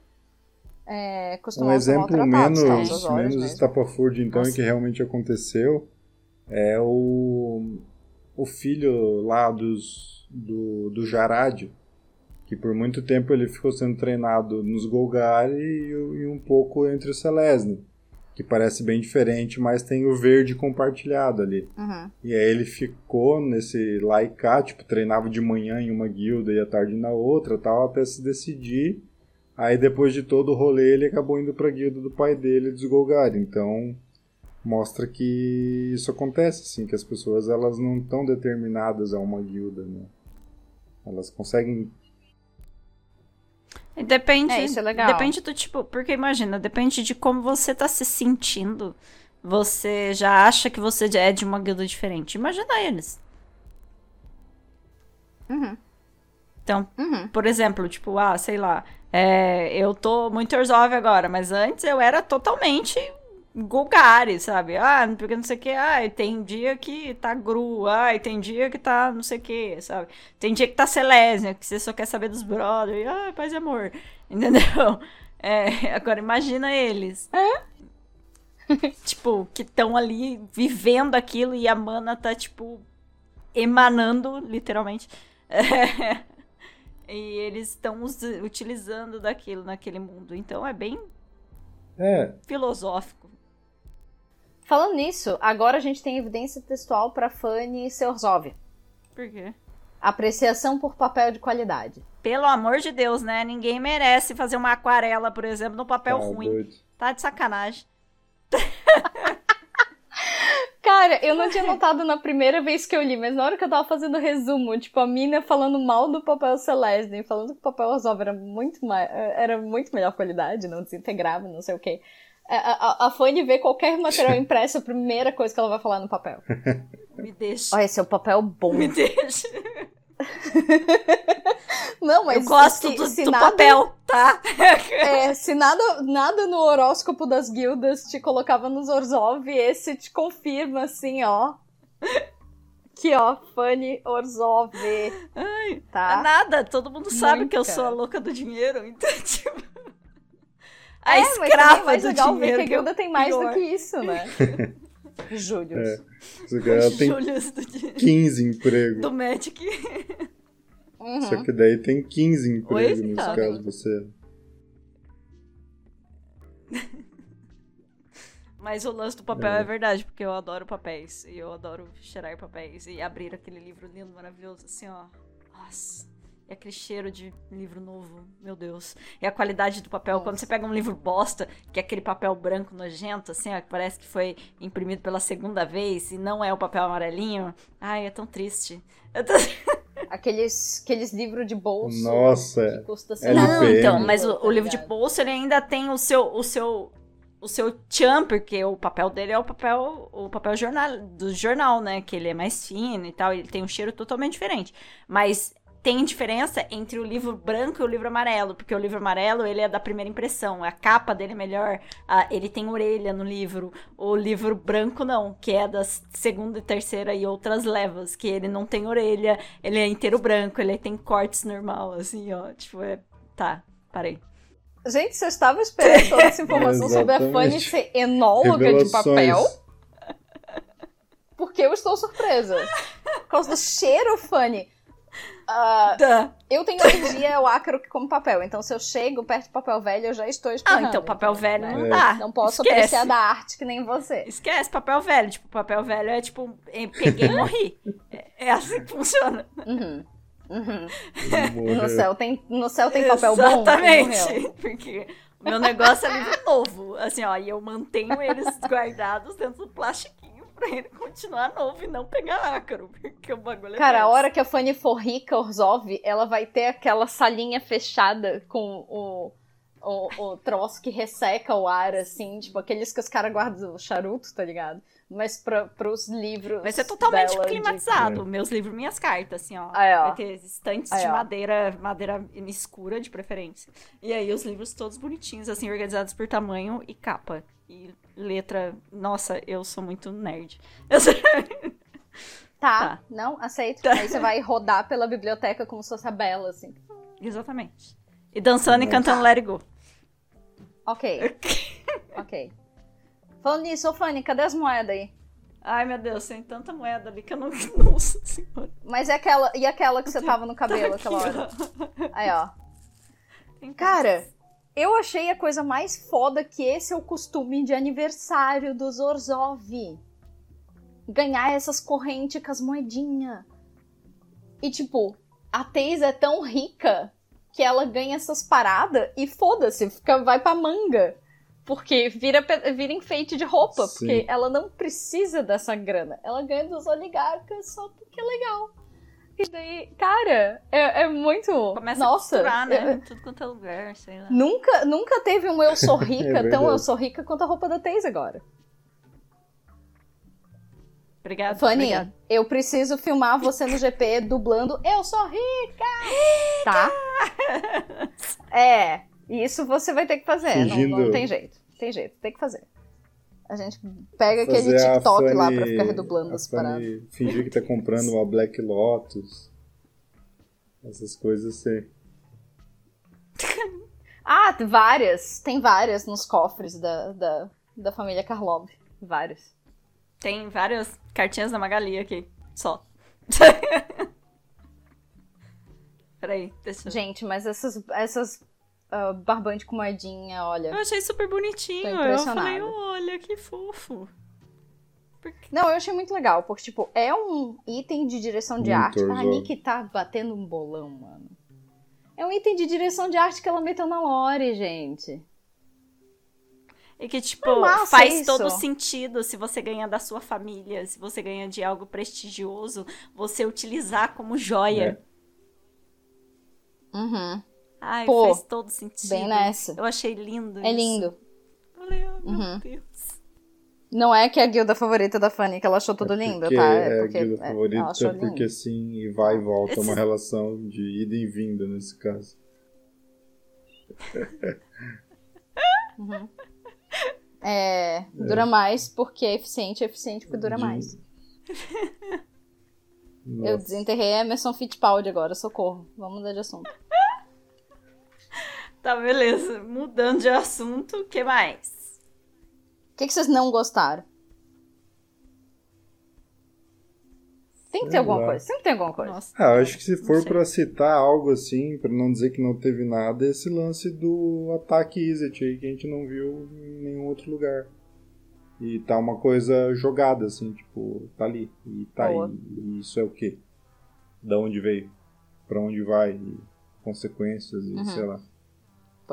é, Um exemplo tá? Os menos, menos estapafúrdio, então, e Nossa. que realmente aconteceu, é o, o filho lá dos, do, do Jarad, que por muito tempo ele ficou sendo treinado nos Golgari e, e um pouco entre o Selesny, que parece bem diferente, mas tem o verde compartilhado ali. Uhum. E aí ele ficou nesse lá e cá, tipo, treinava de manhã em uma guilda e à tarde na outra, tal, até se decidir. Aí depois de todo o rolê ele acabou indo pra guilda do pai dele, dos Golgari. Então mostra que isso acontece, assim, que as pessoas elas não estão determinadas a uma guilda, né? Elas conseguem E Depende, É, isso é legal. depende do tipo, porque imagina, depende de como você tá se sentindo. Você já acha que você é de uma guilda diferente. Imagina eles. Uhum. Então, Uhum. por exemplo, tipo, ah, sei lá, é, eu tô muito Orzhov agora, mas antes eu era totalmente Golgari, sabe? Ah, porque não sei o que, ah, tem dia que tá Gru, ah, tem dia que tá não sei o que, sabe? Tem dia que tá Selesnia, que você só quer saber dos brothers, ah, paz e amor, entendeu? É, agora imagina eles. tipo, que estão ali vivendo aquilo e a mana tá, tipo, emanando, literalmente. E eles estão utilizando daquilo naquele mundo. Então é bem É, filosófico. Falando nisso, agora a gente tem evidência textual pra Fanny Seorzov. Por quê? Apreciação por papel de qualidade. Pelo amor de Deus, né? Ninguém merece fazer uma aquarela, por exemplo, no papel tá ruim. doido. Tá de sacanagem. Cara, eu não tinha notado na primeira vez que eu li, mas na hora que eu tava fazendo o resumo, tipo, a mina falando mal do papel Celeste, falando que o papel Azov era muito, mais, era muito melhor qualidade, não desintegrava, não sei o quê. A, a, a Fanny vê qualquer material impresso, a primeira coisa que ela vai falar no papel. Me deixa. Olha, esse é o papel bom. Me deixa. Não, mas Eu gosto se, do, se do nada, papel, tá? É, se nada, nada no horóscopo das guildas te colocava nos Orzhov, esse te confirma, assim, ó. Que, ó, Fanny Orzhov, Ai, tá? Nada, todo mundo sabe Muito, que eu sou a louca do dinheiro, então, tipo. A É, mas também é escrava mais do legal ver dinheiro. que a guilda tem mais pior. do que isso, né? Júlio. É. Cara tem Július do, dinheiro, 15 empregos. do Magic. Uhum. Só que daí tem 15 empregos nesse cara. caso você. Mas o lance do papel É. é. verdade, porque eu adoro papéis. E eu adoro cheirar papéis. E abrir aquele livro lindo, maravilhoso, assim, ó. Nossa. E aquele cheiro de livro novo, meu Deus. E a qualidade do papel. Quando você pega um livro bosta, que é aquele papel branco nojento, assim, ó, que parece que foi imprimido pela segunda vez e não é o papel amarelinho. Ai, é tão triste. É tão... Aqueles, aqueles livros de bolso. Nossa, Que custa, LPM. lá, Não, então, mas o, o livro de bolso, ele ainda tem o seu, o seu, o seu tchan, porque o papel dele é o papel, o papel jornal, do jornal, né? Que ele é mais fino e tal, ele tem um cheiro totalmente diferente. Mas tem diferença entre o livro branco e o livro amarelo, porque o livro amarelo, ele é da primeira impressão, a capa dele é melhor, a- ele tem orelha no livro. O livro branco não, que é da segunda e terceira e outras levas, que ele não tem orelha, ele é inteiro branco, ele tem cortes normal, assim, ó, tipo, é... Tá, parei. Gente, você estava esperando toda essa informação sobre a Fanny ser enóloga de papel? Porque eu estou surpresa. Por causa do cheiro, Fanny. Ah, Tá. eu tenho alergia ao ácaro que come papel, então se eu chego perto do papel velho, eu já estou Ah, espirrando. então papel velho não É. dá. Não posso Esquece. apreciar da arte que nem você. Esquece, papel velho. Tipo, papel velho é tipo, eh, peguei e morri. É, é assim que funciona. Uhum. Uhum. No céu tem, no céu tem papel bom. quem morreu. Exatamente. Porque Meu negócio é livro novo. Assim, ó, e eu mantenho eles guardados dentro do plastiquinho pra ele continuar novo e não pegar ácaro. Porque o bagulho é Cara, a hora que a Fanny for rica, Orzov, ela vai ter aquela salinha fechada com o, o, o troço que resseca o ar, assim, tipo aqueles que os caras guardam o charuto, tá ligado? Mas pra, pros livros. Vai ser totalmente dela de- climatizado. Meus livros, minhas cartas, assim, ó. Aí, ó. Vai ter estantes Aí, de madeira, madeira escura, de preferência. E aí os livros todos bonitinhos, assim, organizados por tamanho e capa. E letra. Nossa, eu sou muito nerd. Tá, Tá. não, aceito. Tá. Aí você vai rodar pela biblioteca como se fosse a Bela, assim. Exatamente. E dançando e cantando Let It Go. Ok, ok. Falando nisso, ô Fanny, cadê as moedas aí? Ai, meu Deus, tem tanta moeda ali que eu não. Nossa senhora. Mas é aquela, e aquela que você tava no cabelo Aqui, aquela hora? ó. Aí, ó. Tem Cara, eu achei a coisa mais foda que esse é o costume de aniversário dos Orzov. Ganhar essas correntes com as moedinhas. E tipo, a Teis é tão rica que ela ganha essas paradas e foda-se, fica, vai pra manga. Porque vira, vira enfeite de roupa. Sim. Porque ela não precisa dessa grana. Ela ganha dos oligarcas só porque é legal. E daí, cara, é, é muito. Começa Nossa, a costurar, eu- né? Tudo quanto é lugar, sei lá. Nunca, nunca teve um Eu Sou Rica É tão Eu. Sou Rica quanto a roupa da Teis agora. Obrigada. Fanny, obrigada. eu preciso filmar você no GP dublando Eu Sou Rica! Tá? É, isso você vai ter que fazer. Não, não tem jeito. Tem jeito, tem que fazer. A gente pega aquele Fazer a TikTok lá Fanny- pra ficar redublando a as paradas. Fingir que tá comprando uma Black Lotus. Essas coisas assim. Ah, tem várias. Tem várias nos cofres da, da, da família Karlov. Várias. Tem várias cartinhas da Magali aqui. Só. Peraí, deixa eu... Gente, mas essas, essas ah, barbante com moedinha, olha. Eu achei super bonitinho. Tô Eu falei, olha, que fofo. Porque- Não, eu achei muito legal, porque, tipo, é um item de direção de Muito arte. A orgulho. Nick tá batendo um bolão, mano. É um item de direção de arte que ela meteu na lore, gente. E que, tipo, É faz isso. todo sentido se você ganha da sua família, se você ganha de algo prestigioso, você utilizar como joia. Uhum. Ai, Pô, faz todo sentido. bem nessa. Eu achei lindo É isso. lindo. Falei, oh, meu Uhum. Deus. Não é que é a guilda favorita da Fanny que ela achou tudo lindo, porque tá? É, porque a guilda é, favorita, achou porque lindo. assim, e vai e volta. É uma relação de ida e vinda nesse caso. É, dura mais porque é eficiente, é eficiente porque dura De- mais. Eu Nossa. desenterrei a Emerson Fittipaldi agora, socorro. Vamos mudar de assunto. Tá, beleza. Mudando de assunto, o que mais? O que, que vocês não gostaram? Tem que ter Sei alguma lá. coisa. Sempre tem alguma coisa. Nossa. Ah, eu acho que se for pra citar algo assim, pra não dizer que não teve nada, é esse lance do ataque Izzet aí que a gente não viu em nenhum outro lugar. E tá uma coisa jogada, assim, tipo, tá ali. E tá Boa. aí. E isso é o quê? Da onde veio? Pra onde vai? E consequências e Uhum. sei lá.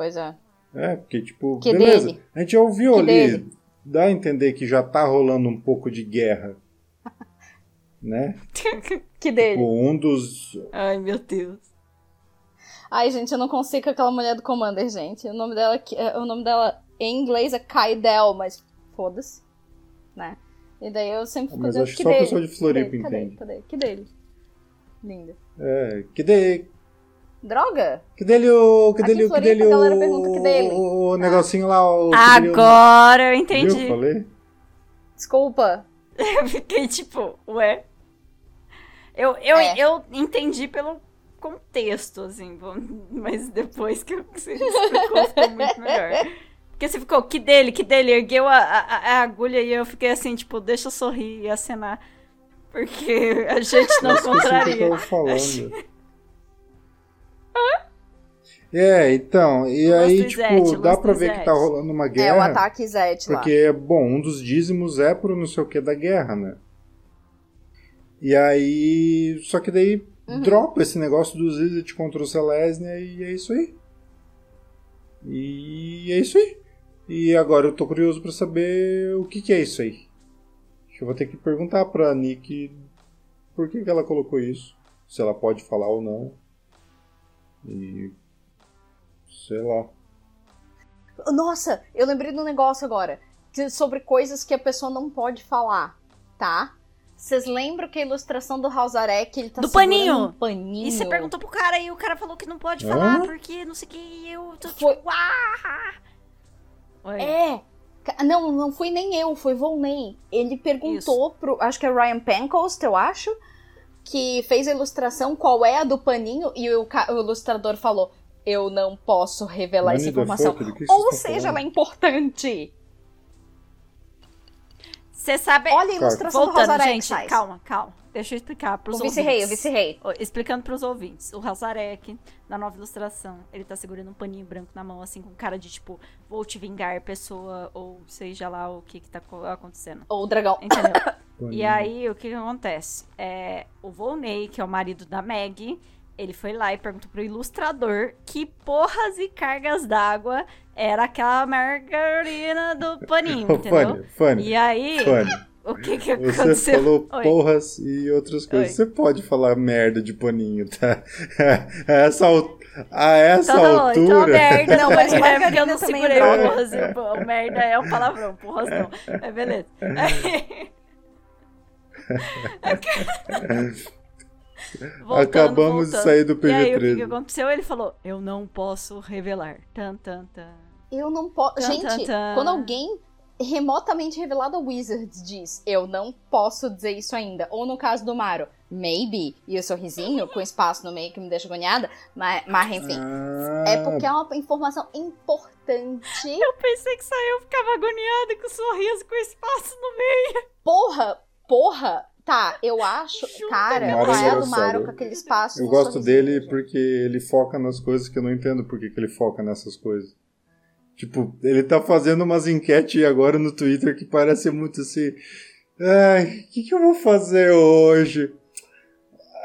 Pois é. É, porque, tipo, Que beleza. dele? A gente ouviu Que ali, dele? dá a entender que já tá rolando um pouco de guerra. né? Que dele. Tipo, um dos. Ai, meu Deus. Ai, gente, eu não consigo com aquela mulher do Commander, gente. O nome dela, é- o nome dela em inglês é Kaidel, mas foda-se, né? E daí eu sempre fico Mas dizendo acho que só dele. pessoal de Floripa que dele, cadê, entende. Cadê? Que dele? Linda. É, que de, Droga? que dele o. Que Aqui dele o. Que dele a o. pergunta que dele. O, o negocinho lá. O, que dele o- Agora eu Viu? entendi. Falei? Desculpa. Eu fiquei tipo, ué. Eu, eu, É. eu entendi pelo contexto, assim, mas depois que você explicou ficou muito melhor. Porque você ficou, que dele, que dele, ergueu a, a, a agulha e eu fiquei assim, tipo, deixa eu sorrir e acenar. Porque a gente não Eu esqueci o que eu contraria. tava falando. É, então, e Luz aí, tipo, Izete, dá pra ver que tá rolando uma É o guerra. ataque Zet lá. Porque, bom, um dos dízimos é pro não sei o que da guerra, né? E aí. Só que daí Uhum. dropa esse negócio dos Izzet contra o Selesnya e é isso aí. E é isso aí. E agora eu tô curioso pra saber o que, que é isso aí. Acho que eu vou ter que perguntar pra Nick por que, que ela colocou isso. Se ela pode falar ou não. E. Sei lá. Nossa, eu lembrei de um negócio agora. que- Sobre coisas que a pessoa não pode falar, tá? Vocês lembram que a ilustração do Halzarek, ele tá Do paninho. um paninho? E você perguntou pro cara e o cara falou que não pode Hã? falar porque não sei o que. E eu tô Foi- tipo. Ah! É. Não, não fui nem eu, foi Volney. Ele perguntou pro. Acho que é Ryan Pancoast, eu acho. Que fez a ilustração, qual é a do paninho, e o, o ilustrador falou: Eu não posso revelar essa Money the informação. do Ou seja, falando? ela é importante. Você sabe. Olha a ilustração do Voltando, Halzarek, gente, Sais. calma, calma. Deixa eu explicar pros O ouvintes. vice-rei, o vice-rei. Explicando pros ouvintes. O Hazarek, na nova ilustração, ele tá segurando um paninho branco na mão, assim, com cara de tipo, vou te vingar, pessoa, ou seja lá o que que tá co- acontecendo. Ou o dragão. Entendeu? E aí, o que que acontece? É, o Volney, que é o marido da Meg, ele foi lá e perguntou pro ilustrador que porras e cargas d'água era aquela margarina do paninho, entendeu? Fanny, Fanny, E aí, Fanny, o que que você aconteceu? falou Oi. porras e outras coisas. Oi. Você pode falar merda de paninho, tá? A essa, al- a essa Então, tá bom, altura. então merda, Não, não, mas mas é porque eu não segurei é porras. e o- merda é um palavrão, porras não. É beleza. Voltando, Acabamos de voltando. sair do E aí, o que, PG-13. que aconteceu? Ele falou, eu não posso revelar. Tan, tan, tan. Eu não posso. Gente, tan, tan. quando alguém remotamente revelado a Wizards diz eu não posso dizer isso ainda, ou no caso do Mario, maybe, e o sorrisinho com espaço no meio que me deixa agoniada, mas, mas enfim. Ah, É porque é uma informação importante. Eu pensei que só eu ficava agoniada com o sorriso, com espaço no meio. Porra, porra, tá, eu acho, cara, O Mario qual é a do. Mario com aquele espaço Eu gosto dele gente? porque ele foca nas coisas que eu não entendo por que ele foca nessas coisas. Tipo, ele tá fazendo umas enquetes agora no Twitter que parece muito assim. Ai, o que, que eu vou fazer hoje?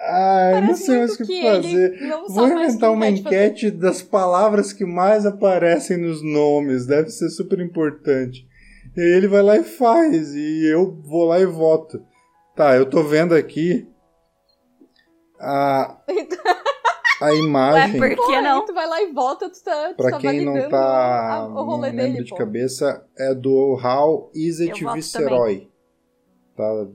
Ai, não Parece sei mais o que que fazer. não Vou inventar uma pode fazer. enquete das palavras que mais aparecem nos nomes. Deve ser super importante. E aí ele vai lá e faz. E eu vou lá e voto. Tá, eu tô vendo aqui a, a imagem. Ué, por que não? tu vai lá e volta, tu tá, tu Pra tá quem não tá. a- o rolê dele, de pô. cabeça, é do How Is It Viceroy. Tá?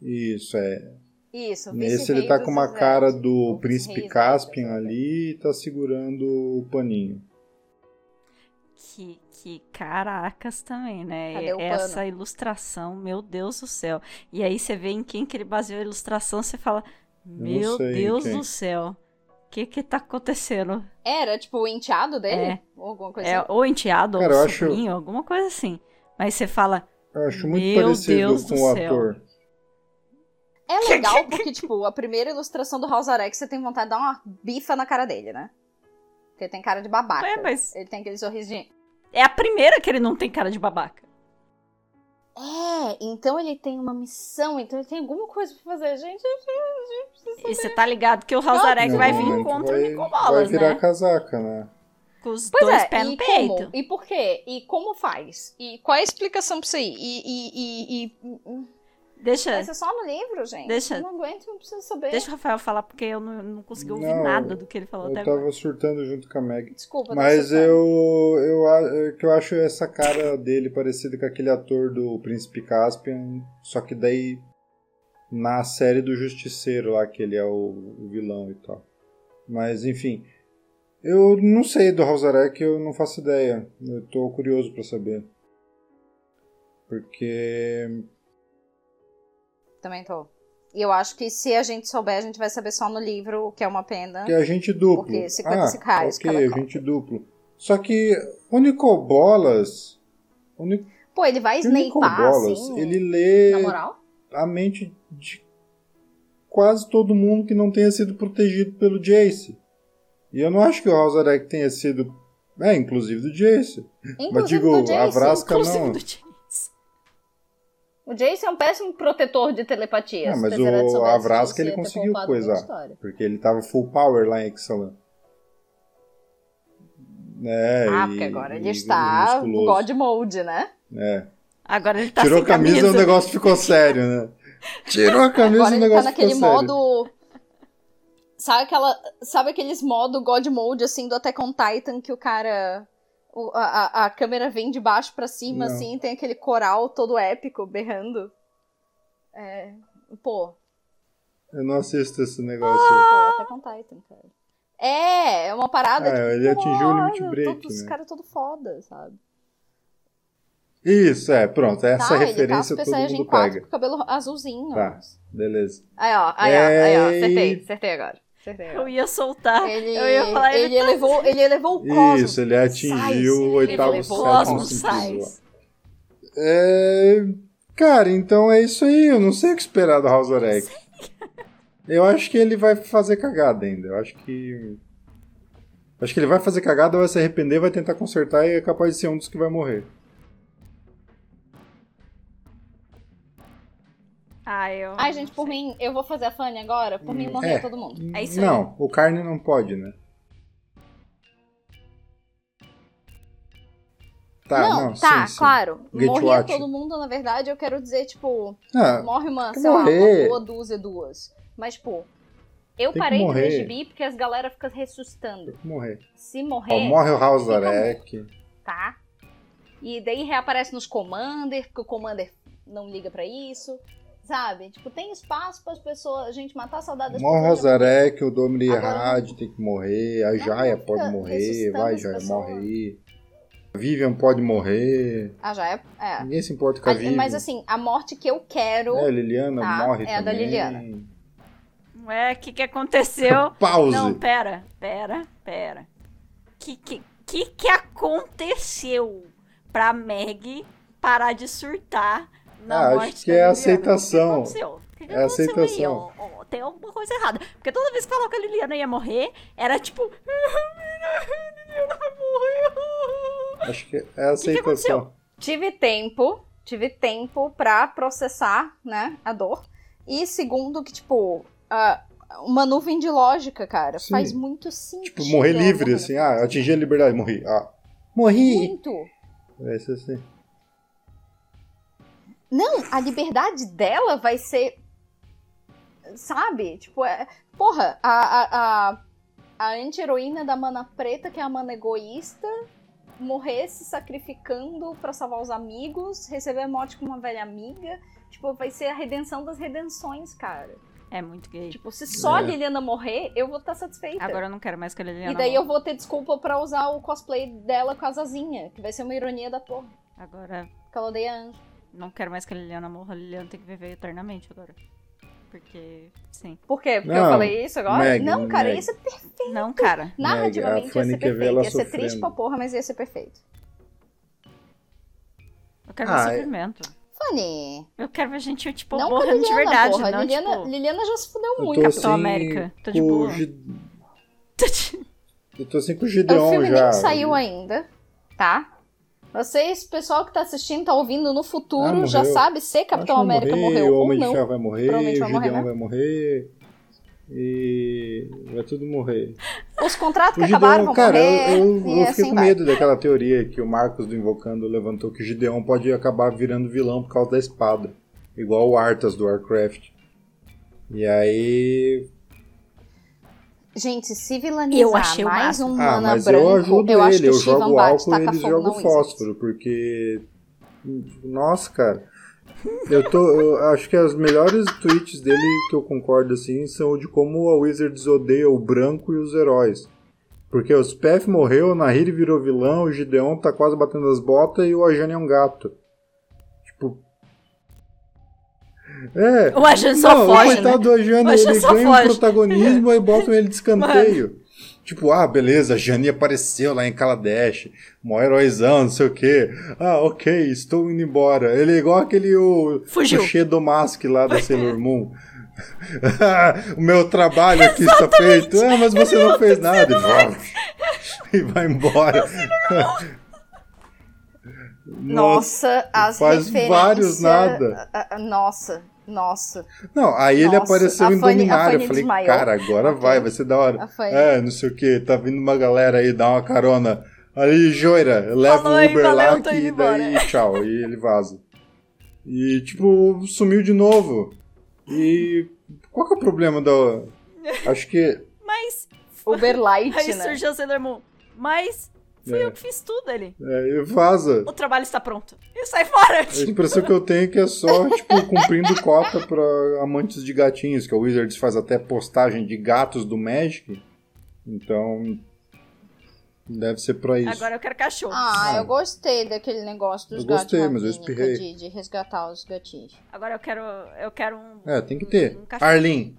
Isso, é. Isso, Nesse ele tá com uma cara do O Príncipe Caspian ali e tá segurando o paninho. Que, que caracas também, né? Cadê o Essa pano? ilustração, meu Deus do céu. E aí você vê em quem que ele baseou a ilustração, você fala, meu Deus do céu. O que que tá acontecendo? Era, tipo, o enteado dele? É. Ou alguma coisa É, assim? ou enteado, Cara, ou acho- sobrinho, alguma coisa assim. Mas você fala, Eu acho muito Meu parecido Deus com do o céu. ator. É legal porque, tipo, a primeira ilustração do House Arex você tem vontade de dar uma bifa na cara dele, né? Porque ele tem cara de babaca. É, mas- Ele tem aquele sorrisinho. É a primeira que ele não tem cara de babaca. É, então ele tem uma missão, então ele tem alguma coisa pra fazer. Gente, a gente precisa E você tá ligado que o Halzarek vai vir momento contra vai- o Nicobolas, Vai virar né? casaca, né? Com os Pois dois é, pés no e peito. como? E por quê? E como faz? E qual é a explicação pra isso aí? E, e, e, e- Deixa, Vai ser só no livro, gente? Deixa- Eu não aguento, não preciso saber. deixa o Rafael falar, porque eu não, não consegui ouvir Não, nada do que ele falou Eu até agora. tava surtando junto com a Meg. Desculpa, Mas eu, eu, é que eu acho essa cara dele parecida com aquele ator do Príncipe Caspian, só que daí na série do Justiceiro lá, que ele é o, o vilão e tal. Mas enfim, eu não sei do Halzarek, eu não faço ideia. Eu tô curioso pra saber. Porque Também tô. E eu acho que se a gente souber, a gente vai saber só no livro, o que é uma pena. que é agente duplo. Porque 50 ah, sicários que ok, ela agente duplo. Só que o Nicobolas, o Ni- Pô, ele vai Nicobolas, assim, ele lê na moral? a mente de quase todo mundo que não tenha sido protegido pelo Jace. E eu não acho que o Halzarek tenha sido. É, inclusive do Jace. Inclusive Mas digo, do Jace. a Vrasca não. O Jace é um péssimo protetor de telepatia. Se mas o- soubesse a Vrasca disso, ele conseguiu coisar. Porque ele tava full power lá em Exalan. É, Ah, e- porque agora ele e está no musculoso. God Mode, né? É. Agora ele tá Tirou sem a camisa, camisa. o negócio ficou sério, né? Tirou a camisa, Agora o ele tá negócio naquele ficou sério. modo. Sabe aquela. Sabe aqueles modo God Mode assim do Attack on Titan que o cara. O- a, a, câmera vem de baixo pra cima, Não. assim, tem aquele coral todo épico berrando. É. Pô, Eu não assisto esse negócio. pô, Attack on Titan, cara. É, é uma parada. Ah, tipo, ele atingiu o limit olha, break, todos Os né? caras todo foda, sabe? Isso, é, pronto. Essa tá, ele tá referência todo mundo 4 pega. com o cabelo azulzinho. Tá. Beleza. Aí, ó, aí, ó, aí, ó, É, acertei, acertei agora. Acertei Eu ia soltar. Ele, eu ia falar, ele, ele, elevou, ele elevou o cosmos. Isso, ele atingiu Sais, o ele oitavo sétimo Cosmos. Sais. É... Cara, então é isso aí. Eu não sei o que esperar do House. Eu acho que ele vai fazer cagada ainda. Eu acho que. Acho que ele vai fazer cagada, vai se arrepender, vai tentar consertar e é capaz de ser um dos que vai morrer. Ah, eu. Ai, gente, por mim, eu vou fazer a Fanny agora. Por mim, morreu É. todo mundo. É isso aí. não, o carne não pode, né? Tá, não, não, tá, sim, sim. claro. Get Morria watch. todo mundo, na verdade, eu quero dizer, tipo, Ah, morre uma, sei lá, morrer. uma boa dúzia, duas. Mas, tipo, eu Tem parei de morrer. ver gibi porque as galera ficam ressuscitando. morrer. Se morrer, Ó, morre o House fica Arek. tá? E daí reaparece nos Commander, porque o Commander não liga pra isso. Sabe? Tipo, tem espaço para as pessoas, a gente matar a saudade das Morre o pessoas. Hazarek, o Domri Agora Errad tem que morrer, a Jaya pode morrer, vai Jaya, morre aí. A Vivian pode morrer, Ah, já é. é. ninguém se importa com a A- Vivian. mas assim, a morte que eu quero. É, a Liliana Tá, morre é a da também. Liliana. Ué, o que que aconteceu? Pause. Não, pera, pera, pera. Que que, que que aconteceu pra Meg parar de surtar na Ah, acho morte que da é Liliana? aceitação. O que que aconteceu? O que que É aí? aceitação. Ó, tem alguma coisa errada. Porque toda vez que falava que a Liliana ia morrer, era tipo... A Liliana vai morrer. Acho que é que aceitação. aconteceu? Tive tempo, tive tempo pra processar, né, a dor. E segundo, que, tipo, ah, uma nuvem de lógica, cara. Sim. Faz muito sentido. tipo, morrer livre, morrer. assim. Ah, atingir a liberdade, morri. Ah, morri. Muito. Vai ser assim. Não, a liberdade dela vai ser. Sabe? Tipo, é. Porra, a, a, a, a anti-heroína da mana preta, que é a mana egoísta, morrer se sacrificando pra salvar os amigos, receber a morte com uma velha amiga. Tipo, vai ser a redenção das redenções, cara. É muito gay. Tipo, se só a É. Liliana morrer, eu vou estar satisfeita. Agora eu não quero mais que a Liliana e daí morra. eu vou ter desculpa pra usar o cosplay dela com a Zazinha, que vai ser uma ironia da porra. Agora Que ela odeia anjo. Não quero mais que a Liliana morra. A Liliana tem que viver eternamente agora. Porque, sim. Por quê? Porque Não, eu falei isso agora? Meg, não, cara, Meg. isso é perfeito. Não, cara. Narrativamente a ia ser perfeito. Ia ser triste sofrendo. pra porra, mas ia ser perfeito. Eu quero Ah, ver é- sofrimento. Fanny. Eu quero ver gente, tipo, Não a morrendo de Liliana, verdade, porra. não, Liliana, tipo... Liliana já se fudeu Eu muito. Capitão assim América, tô de boa. Eu tô assim com o Gideon o filme já. nem saiu ainda, tá? Vocês, pessoal que tá assistindo, tá ouvindo no Ah, futuro, morreu. já sabe se Acho Capitão que América morrer, morreu O ou Homem de não. Ferro vai morrer, o Gideon né? vai morrer. E vai tudo morrer. Os contratos que O acabaram Gideon, vão cara, morrer. eu, eu, eu fiquei assim com vai. medo daquela teoria que o Marcos do Invocando levantou que o Gideon pode acabar virando vilão por causa da espada. Igual o Arthas do Warcraft. E aí. Gente, se vilanizar Eu achei o mais um Ah, mana mas branco, eu ajudo eu acho ele, que eu jogo álcool e taca eles jogam fósforo, porque. Nossa, cara. Eu tô. Eu acho que as melhores tweets dele que eu concordo assim são de como a Wizards odeia o branco e os heróis. Porque o Spef morreu, o Nahiri virou vilão, o Gideon tá quase batendo as botas e o Ajani é um gato. É. O Ajan só Não, foge, o coitado né? do Ajan ele ganha um foge. protagonismo e botam ele de escanteio. Tipo, ah, beleza, a Jani apareceu lá em Kaladesh, mó heróizão, não sei o quê. Ah, ok, estou indo embora. Ele é igual aquele o, Fugiu. o Shadow Mask lá da Sailor Moon. O meu trabalho aqui está feito. Ah, mas você não fez nada. E vai- E vai embora. Nossa, as faz referências... vários nada. Nossa, nossa. Não, aí ele Nossa, apareceu a em Fanny- a Dominário. Eu falei, desmaiou. cara, agora vai, vai ser da hora. A. É, não sei o que, tá vindo uma galera aí dar uma carona. Ali, Joira, leva Falou o aí, Uber valeu, lá que indo daí tchau. E ele vaza. E, tipo, sumiu de novo. E qual que é o problema da... Acho que... Mas. Uberlite, Aí né? surgiu o Sailor Moon. Mas. Fui É. eu que fiz tudo ali. É, vaza. O trabalho está pronto. E sai fora! A impressão que eu tenho é que é só, tipo, cumprindo cota pra amantes de gatinhos, que a Wizards faz até postagem de gatos do Magic. Então, deve ser pra isso. Agora eu quero cachorro. Ah, Ah. eu gostei daquele negócio dos Eu gostei, gatos mas eu espirrei. de, de resgatar os gatinhos. Agora eu quero. Eu quero um. É, tem que ter. Um. Arlene.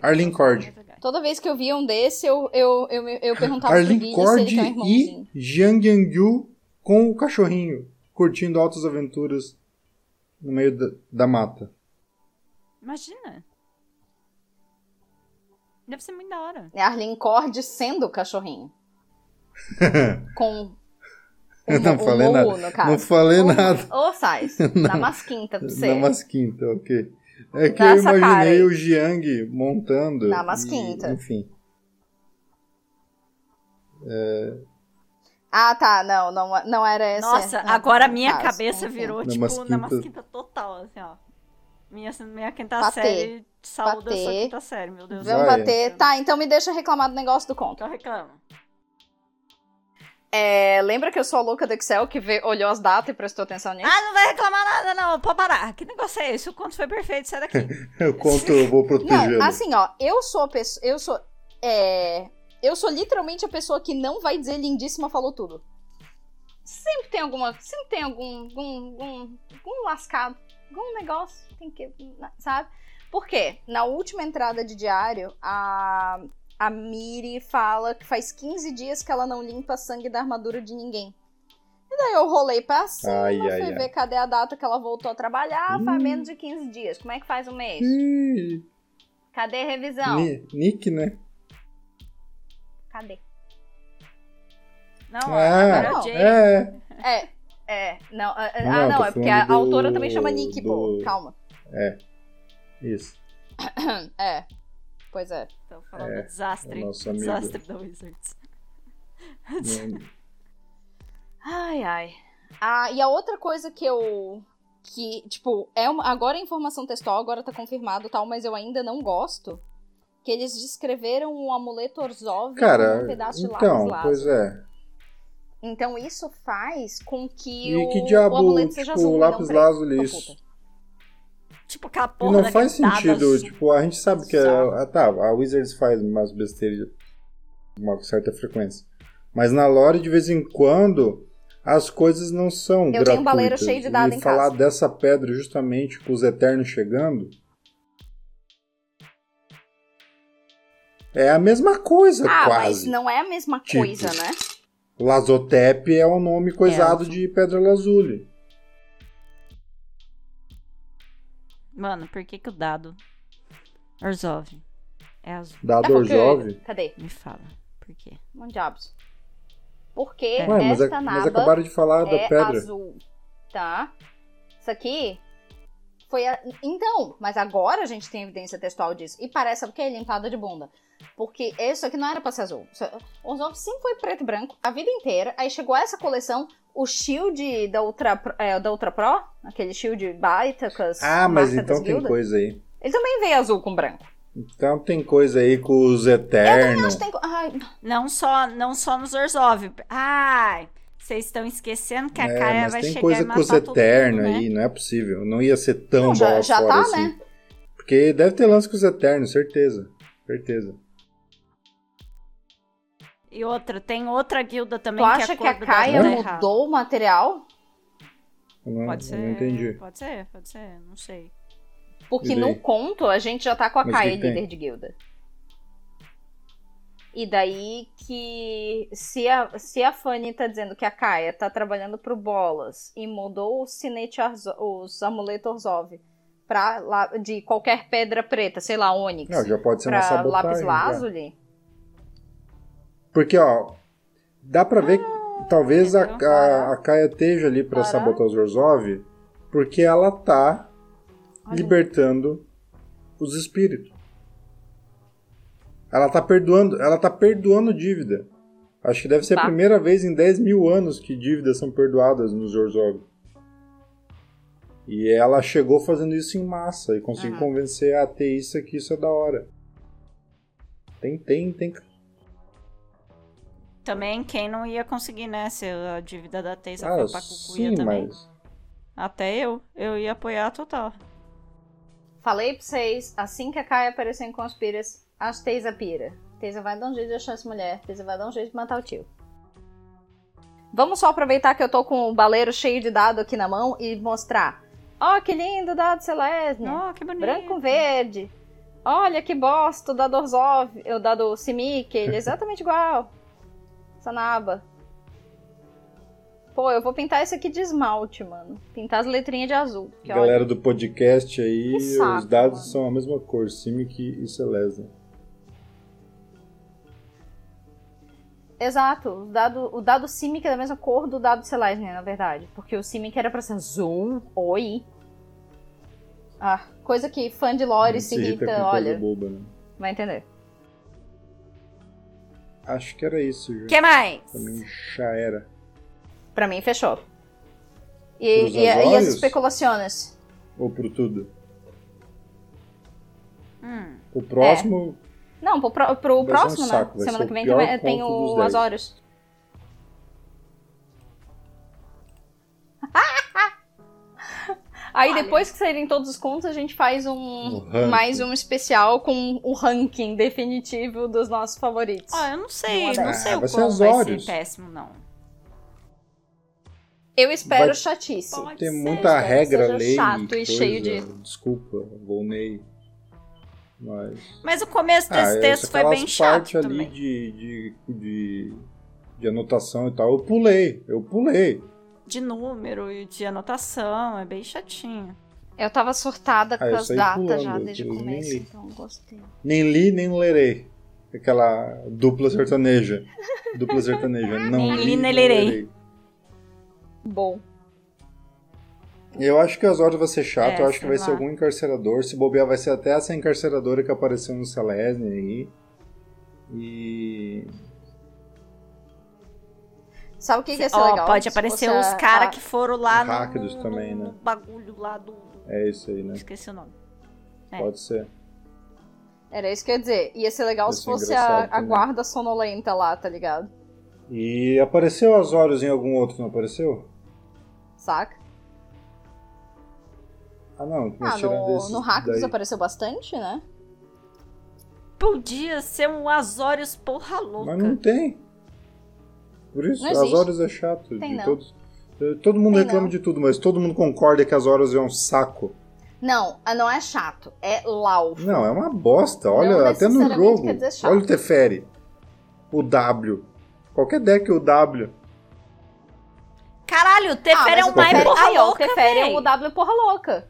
Arlene Cord. Toda vez que eu via um desse, eu, eu, eu, eu perguntava pro Arlene Guilherme se Cord ele tem um e irmãozinho. Jiang Yangyu com o cachorrinho, curtindo altas aventuras no meio da, da mata. Imagina. Deve ser muito da hora. É Arlene Cord sendo o cachorrinho. Com o, Eu não o falei Mu, nada. Não falei Ô, nada. Ô, Sais, na masquinta pra você. Na masquinta, ok. É que Dá eu cara imaginei o Jiang montando. Na e- masquinta. enfim. Ah, tá, não, não, não era essa. Nossa, não, agora a minha caso, cabeça enfim. virou, Na tipo, masquinta. na masquinta total, assim, ó. Minha, minha quinta Patê. série saúda Patê. sua quinta série, meu Deus. Vamos bater. Tá, então me deixa reclamar do negócio do conto. Eu reclamo. É, lembra que eu sou a louca do Excel que vê, olhou as datas e prestou atenção nisso? Ah, não vai reclamar nada, não. Pode parar. Que negócio é esse? O conto foi perfeito, sai daqui. Eu conto, eu vou protegê-lo. Não, assim, ó, eu sou a pessoa. Eu sou. É. Eu sou literalmente a pessoa que não vai dizer lindíssima falou tudo. Sempre tem alguma. Sempre tem algum. algum, algum, algum lascado. Algum negócio. Tem que. Sabe? Por quê? Na última entrada de diário, a. A Miri fala que faz 15 dias que ela não limpa sangue da armadura de ninguém. E daí eu rolei pra cima, Ai, fui ai, ai. ver cadê a data que ela voltou a trabalhar. Faz Ih. menos de 15 dias. Como é que faz um mês? Cadê a revisão? Ni- Nick, né? Cadê? Não, Ah, agora é o não. É, É, é. Não, ah, Não, não, é porque a do- autora também chama Nick, pô. do- Calma. isso. É. Pois é. Tô falando É, do desastre. nosso amigo. desastre da Wizards. Ai, ai. Ah, e a outra coisa que eu. Que, tipo, é uma, agora é informação textual, agora tá confirmado e tal, mas eu ainda não gosto. Que eles descreveram o amuleto Orzhov como Cara, um pedaço de então, lápis pois lazuli. é. Então isso faz com que E o, que o diabo, amuleto seja tipo, azul, e lápis lazuli, isso? Tipo aquela E porra não daquele faz sentido, azul. tipo, a gente sabe que Bizarro. a, tá, a Wizards faz umas besteiras com uma certa frequência. Mas na lore, de vez em quando, as coisas não são Eu tenho gratuitas. um baleiro cheio de dado e em falar casa. dessa pedra justamente com os Eternos chegando... É a mesma coisa, Ah, mas quase. não é a mesma Tipo. coisa, né? Lazotep é o nome coisado Elfo. de Pedra Lazuli. Mano, por que que o dado Orzhov é azul? Dado É porque- Orzhov. Cadê? Me fala. Por quê? Não diabos. Porque É. Ué, mas, esta a- naba mas acabaram de falar da é pedra. azul, tá? Isso aqui foi a... Então, mas agora a gente tem evidência textual disso. E parece, o que? Limpada de bunda. Porque isso aqui não era pra ser azul. Orzhov sempre foi preto e branco a vida inteira. Aí chegou essa coleção, o shield da Ultra, Pro- é, da Ultra Pro, aquele shield baita com as Ah, mas então tem coisa aí. Ele também veio azul com branco. Então tem coisa aí com os Eternos. acho que tem... Não só, não só nos Orzhov. Ai, vocês estão esquecendo que a É, Kaia mas vai tem chegar coisa e com os matar Eternos mundo, né? aí, não é possível. Não ia ser tão não, já, bola já fora tá, assim. né? Porque deve ter lance com os Eternos, certeza. Certeza. E outra, tem outra guilda também Tu que acha a que a errado. mudou o material? Não, Pode ser. não entendi. Pode ser, pode ser, não sei. Porque no conto a gente já tá com a Mas tem? líder de guilda. E daí que se a, se a Fanny tá dizendo que a Kaia tá trabalhando pro Bolas e mudou o sinete Arzo- os amuletos Orzhov pra lá, de qualquer pedra preta, sei lá, ônix, Não, já pode ser uma pra sabotagem. lápis lazuli. Porque, ó, dá pra ver Ah, que talvez a, a, a Kaia esteja ali pra sabotar os Orzhov, porque ela tá Olha. libertando os espíritos. Ela tá perdoando, ela tá perdoando dívida. Acho que deve ser Tá. a primeira vez em 10 mil anos que dívidas são perdoadas no Zorzog. E ela chegou fazendo isso em massa e conseguiu Uhum. convencer a ateísta que isso é da hora. Tem, tem, tem. Também quem não ia conseguir, né? Se a dívida da Teisa Ah, for pra cucuia sim, também. mas. Até eu. Eu ia apoiar total. Falei pra vocês, assim que a Kai aparecer em Conspiras, a Teisa pira. Teisa vai dar um jeito de achar essa mulher. Teisa vai dar um jeito de matar o tio. Vamos só aproveitar que eu tô com o baleiro cheio de dado aqui na mão e mostrar. Ó, que lindo o dado Celeste. Oh, que bonito. Branco verde. Olha que bosta o dado Orzhov, o dado Simic, ele é exatamente igual. Sanaba. Pô, eu vou pintar esse aqui de esmalte, mano. Pintar as letrinhas de azul. Que olha, Galera do podcast aí, saco, os dados mano. são a mesma cor, Simic e Celeste. Exato, o dado, o dado Simic é da mesma cor do dado Celeste, na verdade. Porque o Simic era pra ser azul. Oi. Ah, coisa que fã de lore se irrita, com olha, boba, né? vai entender. Acho que era isso, já. O que mais? Também já era. Pra mim, fechou. E, Pros e, e as especulações? Ou pro tudo. Hum. O próximo, Não, pro, pro, ser um próximo, saco, né? Semana que vem tem dos o 10. Azorius. Aí depois que saírem todos os contos, a gente faz um mais um especial com o ranking definitivo dos nossos favoritos. Ó, eu não sei, Não não sei Ah, o vai ser quão vai ser péssimo, não. Eu espero Vai- chatice. Pode tem ser, muita regra, lei. chato e coisa. cheio de- Desculpa, Volney. Mas. Mas o começo Ah, desse essa- texto foi bem chato partes ali também. de, de, de, de anotação e tal, eu pulei. Eu pulei. De número e de anotação, é bem chatinho. Eu tava surtada com Ah, eu as datas pulando, já desde o começo, então gostei. Nem li, nem lerei. Aquela dupla sertaneja. Dupla sertaneja. Não Nem li, nem nem lerei. lerei. Bom. Eu acho que as horas vai ser chato, É, eu acho que vai ser lá. algum encarcerador. Se bobear, vai ser até essa encarceradora que apareceu no Celesne aí. E. Sabe o que, que ia ser Ó, legal? pode Se aparecer fosse os caras a- que foram lá no, Hackers no- também, no né? bagulho lá do... É isso aí, né? Esqueci o nome. É. Pode ser. Era isso que eu ia dizer. Ia ser legal Ia se ser fosse engraçado a, a guarda sonolenta lá, tá ligado? E apareceu as horas em algum outro, não apareceu? Saca? Ah, não. Ah, no, desses no Hackers daí. apareceu bastante, né? Podia ser um Azorius porra louca. Mas não tem. Por isso, Não existe. horas é chato. Tem de não. todos. eh, Todo mundo Tem reclama não. de tudo, mas todo mundo concorda que horas é um saco. Não, ah, não é chato, é laufo. Não, é uma bosta. Olha, Não até no jogo. quer dizer chato. Olha o Teferi. O W. Qualquer deck o W. Caralho, o Teferi é mas um o mais porra ó, o louca, Teferi é o W porra louca.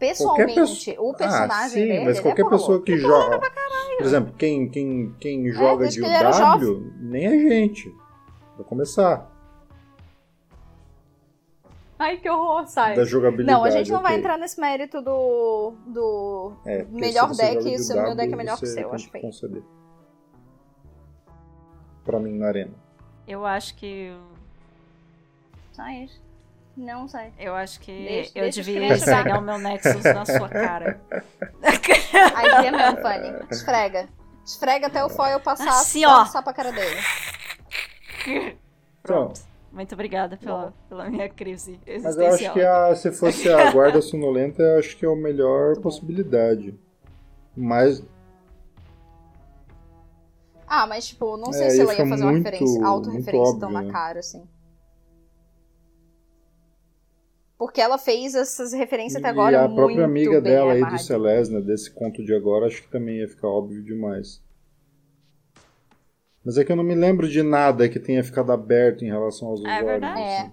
Pessoalmente, pessoa- o personagem ah, sim, dele, mas ele qualquer é pessoa que joga. Por exemplo, quem, quem, quem joga desde de que ele era W, nem a gente. Pra começar. Ai, que horror, sai. Da jogabilidade. Não, a gente não vai ok. entrar nesse mérito do, do É, melhor se deck joga e o seu meu deck é melhor que o seu, acho que conceder. Pra mim na arena. Eu acho que... Sai. Não sai. Eu acho que Deixa- eu deixa devia esfregar o meu Nexus na sua cara. Aí é mesmo, Fanny. Esfrega. Esfrega até o foil passar Assim, pra ó. passar pra cara dele. Pronto. Muito obrigada pela, pela minha crise Mas eu acho existencial. que a- se fosse a guarda sonolenta, eu acho que é a melhor possibilidade. Mas Ah, mas tipo, não sei É, se ela ia ficar fazer uma muito- referência, autorreferência tão na né? cara, assim. Porque ela fez essas referências até agora e a muito própria amiga bem dela aí do. Celesna, desse conto de agora, acho que também ia ficar óbvio demais. Mas é que eu não me lembro de nada que tenha ficado aberto em relação aos usuários. verdade. É. assim.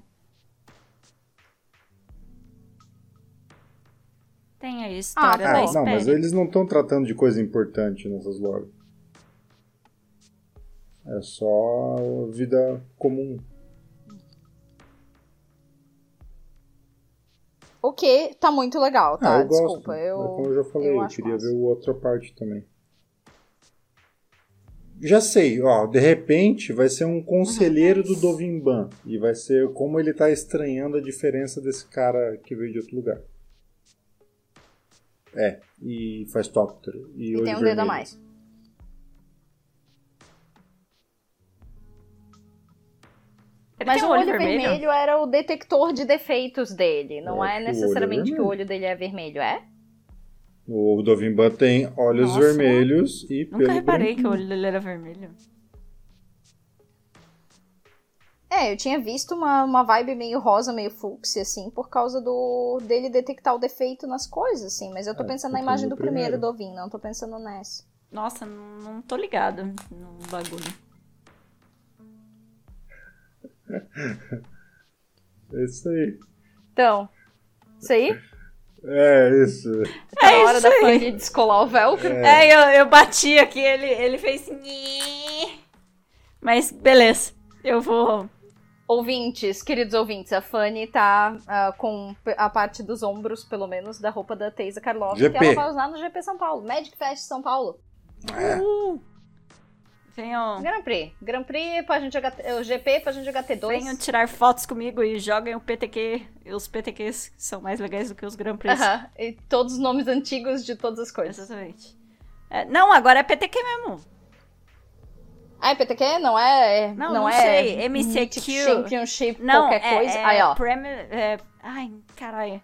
Tem a história Ah, da Ah, não, mas eles não estão tratando de coisa importante nessas lojas. É só vida comum. O que tá muito legal, tá? ah, eu Desculpa, gosto. eu. É como eu já falei, eu eu, queria massa. ver o outra parte também. já sei, ó, de repente vai ser um conselheiro do Dovimban e vai ser como ele tá estranhando a diferença desse cara que veio de outro lugar. É, e faz tóptero e, E tem um dedo vermelho. a mais. Ele Mas o um olho vermelho? era o detector de defeitos dele. Não é o olho é necessariamente que o vermelho. olho dele é vermelho, é? O Dovimban tem olhos Nossa. vermelhos e Nunca reparei que o olho dele era vermelho. É, eu tinha visto uma, uma vibe meio rosa, meio fúcsia, assim, por causa do dele detectar o defeito nas coisas, assim. Mas eu tô É, pensando na imagem do primeiro primeiro. Dovin, não tô pensando nessa. Nossa, não, não tô ligada no bagulho. É isso aí. Então, isso aí? É isso. Tá na hora isso da. Fanny descolar o velcro. É, eu, eu bati aqui, ele, ele fez. nhe. Mas beleza, eu vou. Ouvintes, queridos ouvintes, a Fanny tá ah, com a parte dos ombros, pelo menos, da roupa da Teisa Karloff, GP. que ela vai usar no GP São Paulo. Magic Fest São Paulo. Uh, venham, Grand Prix. Grand Prix pra gente jogar. O GP pra gente jogar T2. venham tirar fotos comigo e joguem o PTQ. Os PTQs são mais legais do que os Grand Prix. Aham, E todos os nomes antigos de todas as coisas. Exatamente. É, não, agora é PTQ mesmo. Ah, é PTQ? Não é. é- Não, não, não é sei, MCQ. Championship, Não, qualquer é, coisa. é Aí, ó. Premier, é, ai, caralho.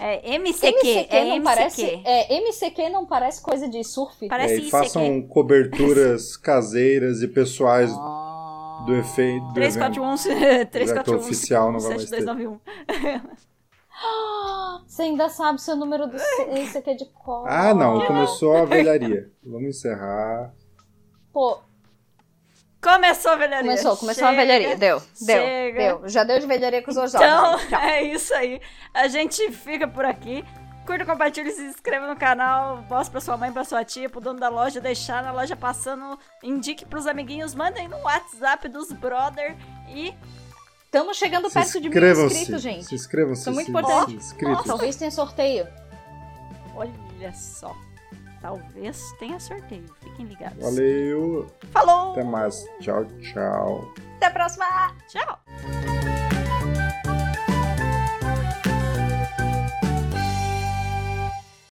É MCQ, MCQ é não MCQ. parece. É, MCQ não parece coisa de surf. Parece É, e façam coberturas caseiras e pessoais Ah. do efeito do 341, evento. 341, oficial não vai mais ter. 7291. Você ainda sabe seu número do MCQ de cor. Ah, não, começou a velharia. Vamos encerrar. Pô, Começou a velharia. começou, começou a Chega. velharia. Deu, deu, Chega. deu. Já deu de velharia com os dois Então, jogos. É isso aí. A gente fica por aqui. Curta, compartilhe, se inscreva no canal, mostre pra sua mãe, pra sua tia, pro dono da loja, deixar na loja passando, indique pros amiguinhos, mandem no WhatsApp dos brother e Estamos chegando Se perto de mil inscritos, gente. Se inscrevam-se. Isso é muito se- importante. se inscritos. Talvez tenha sorteio. olha só, talvez tenha sorteio, fiquem ligados. Valeu. Falou! Até mais. Tchau, tchau. Até a próxima! Tchau!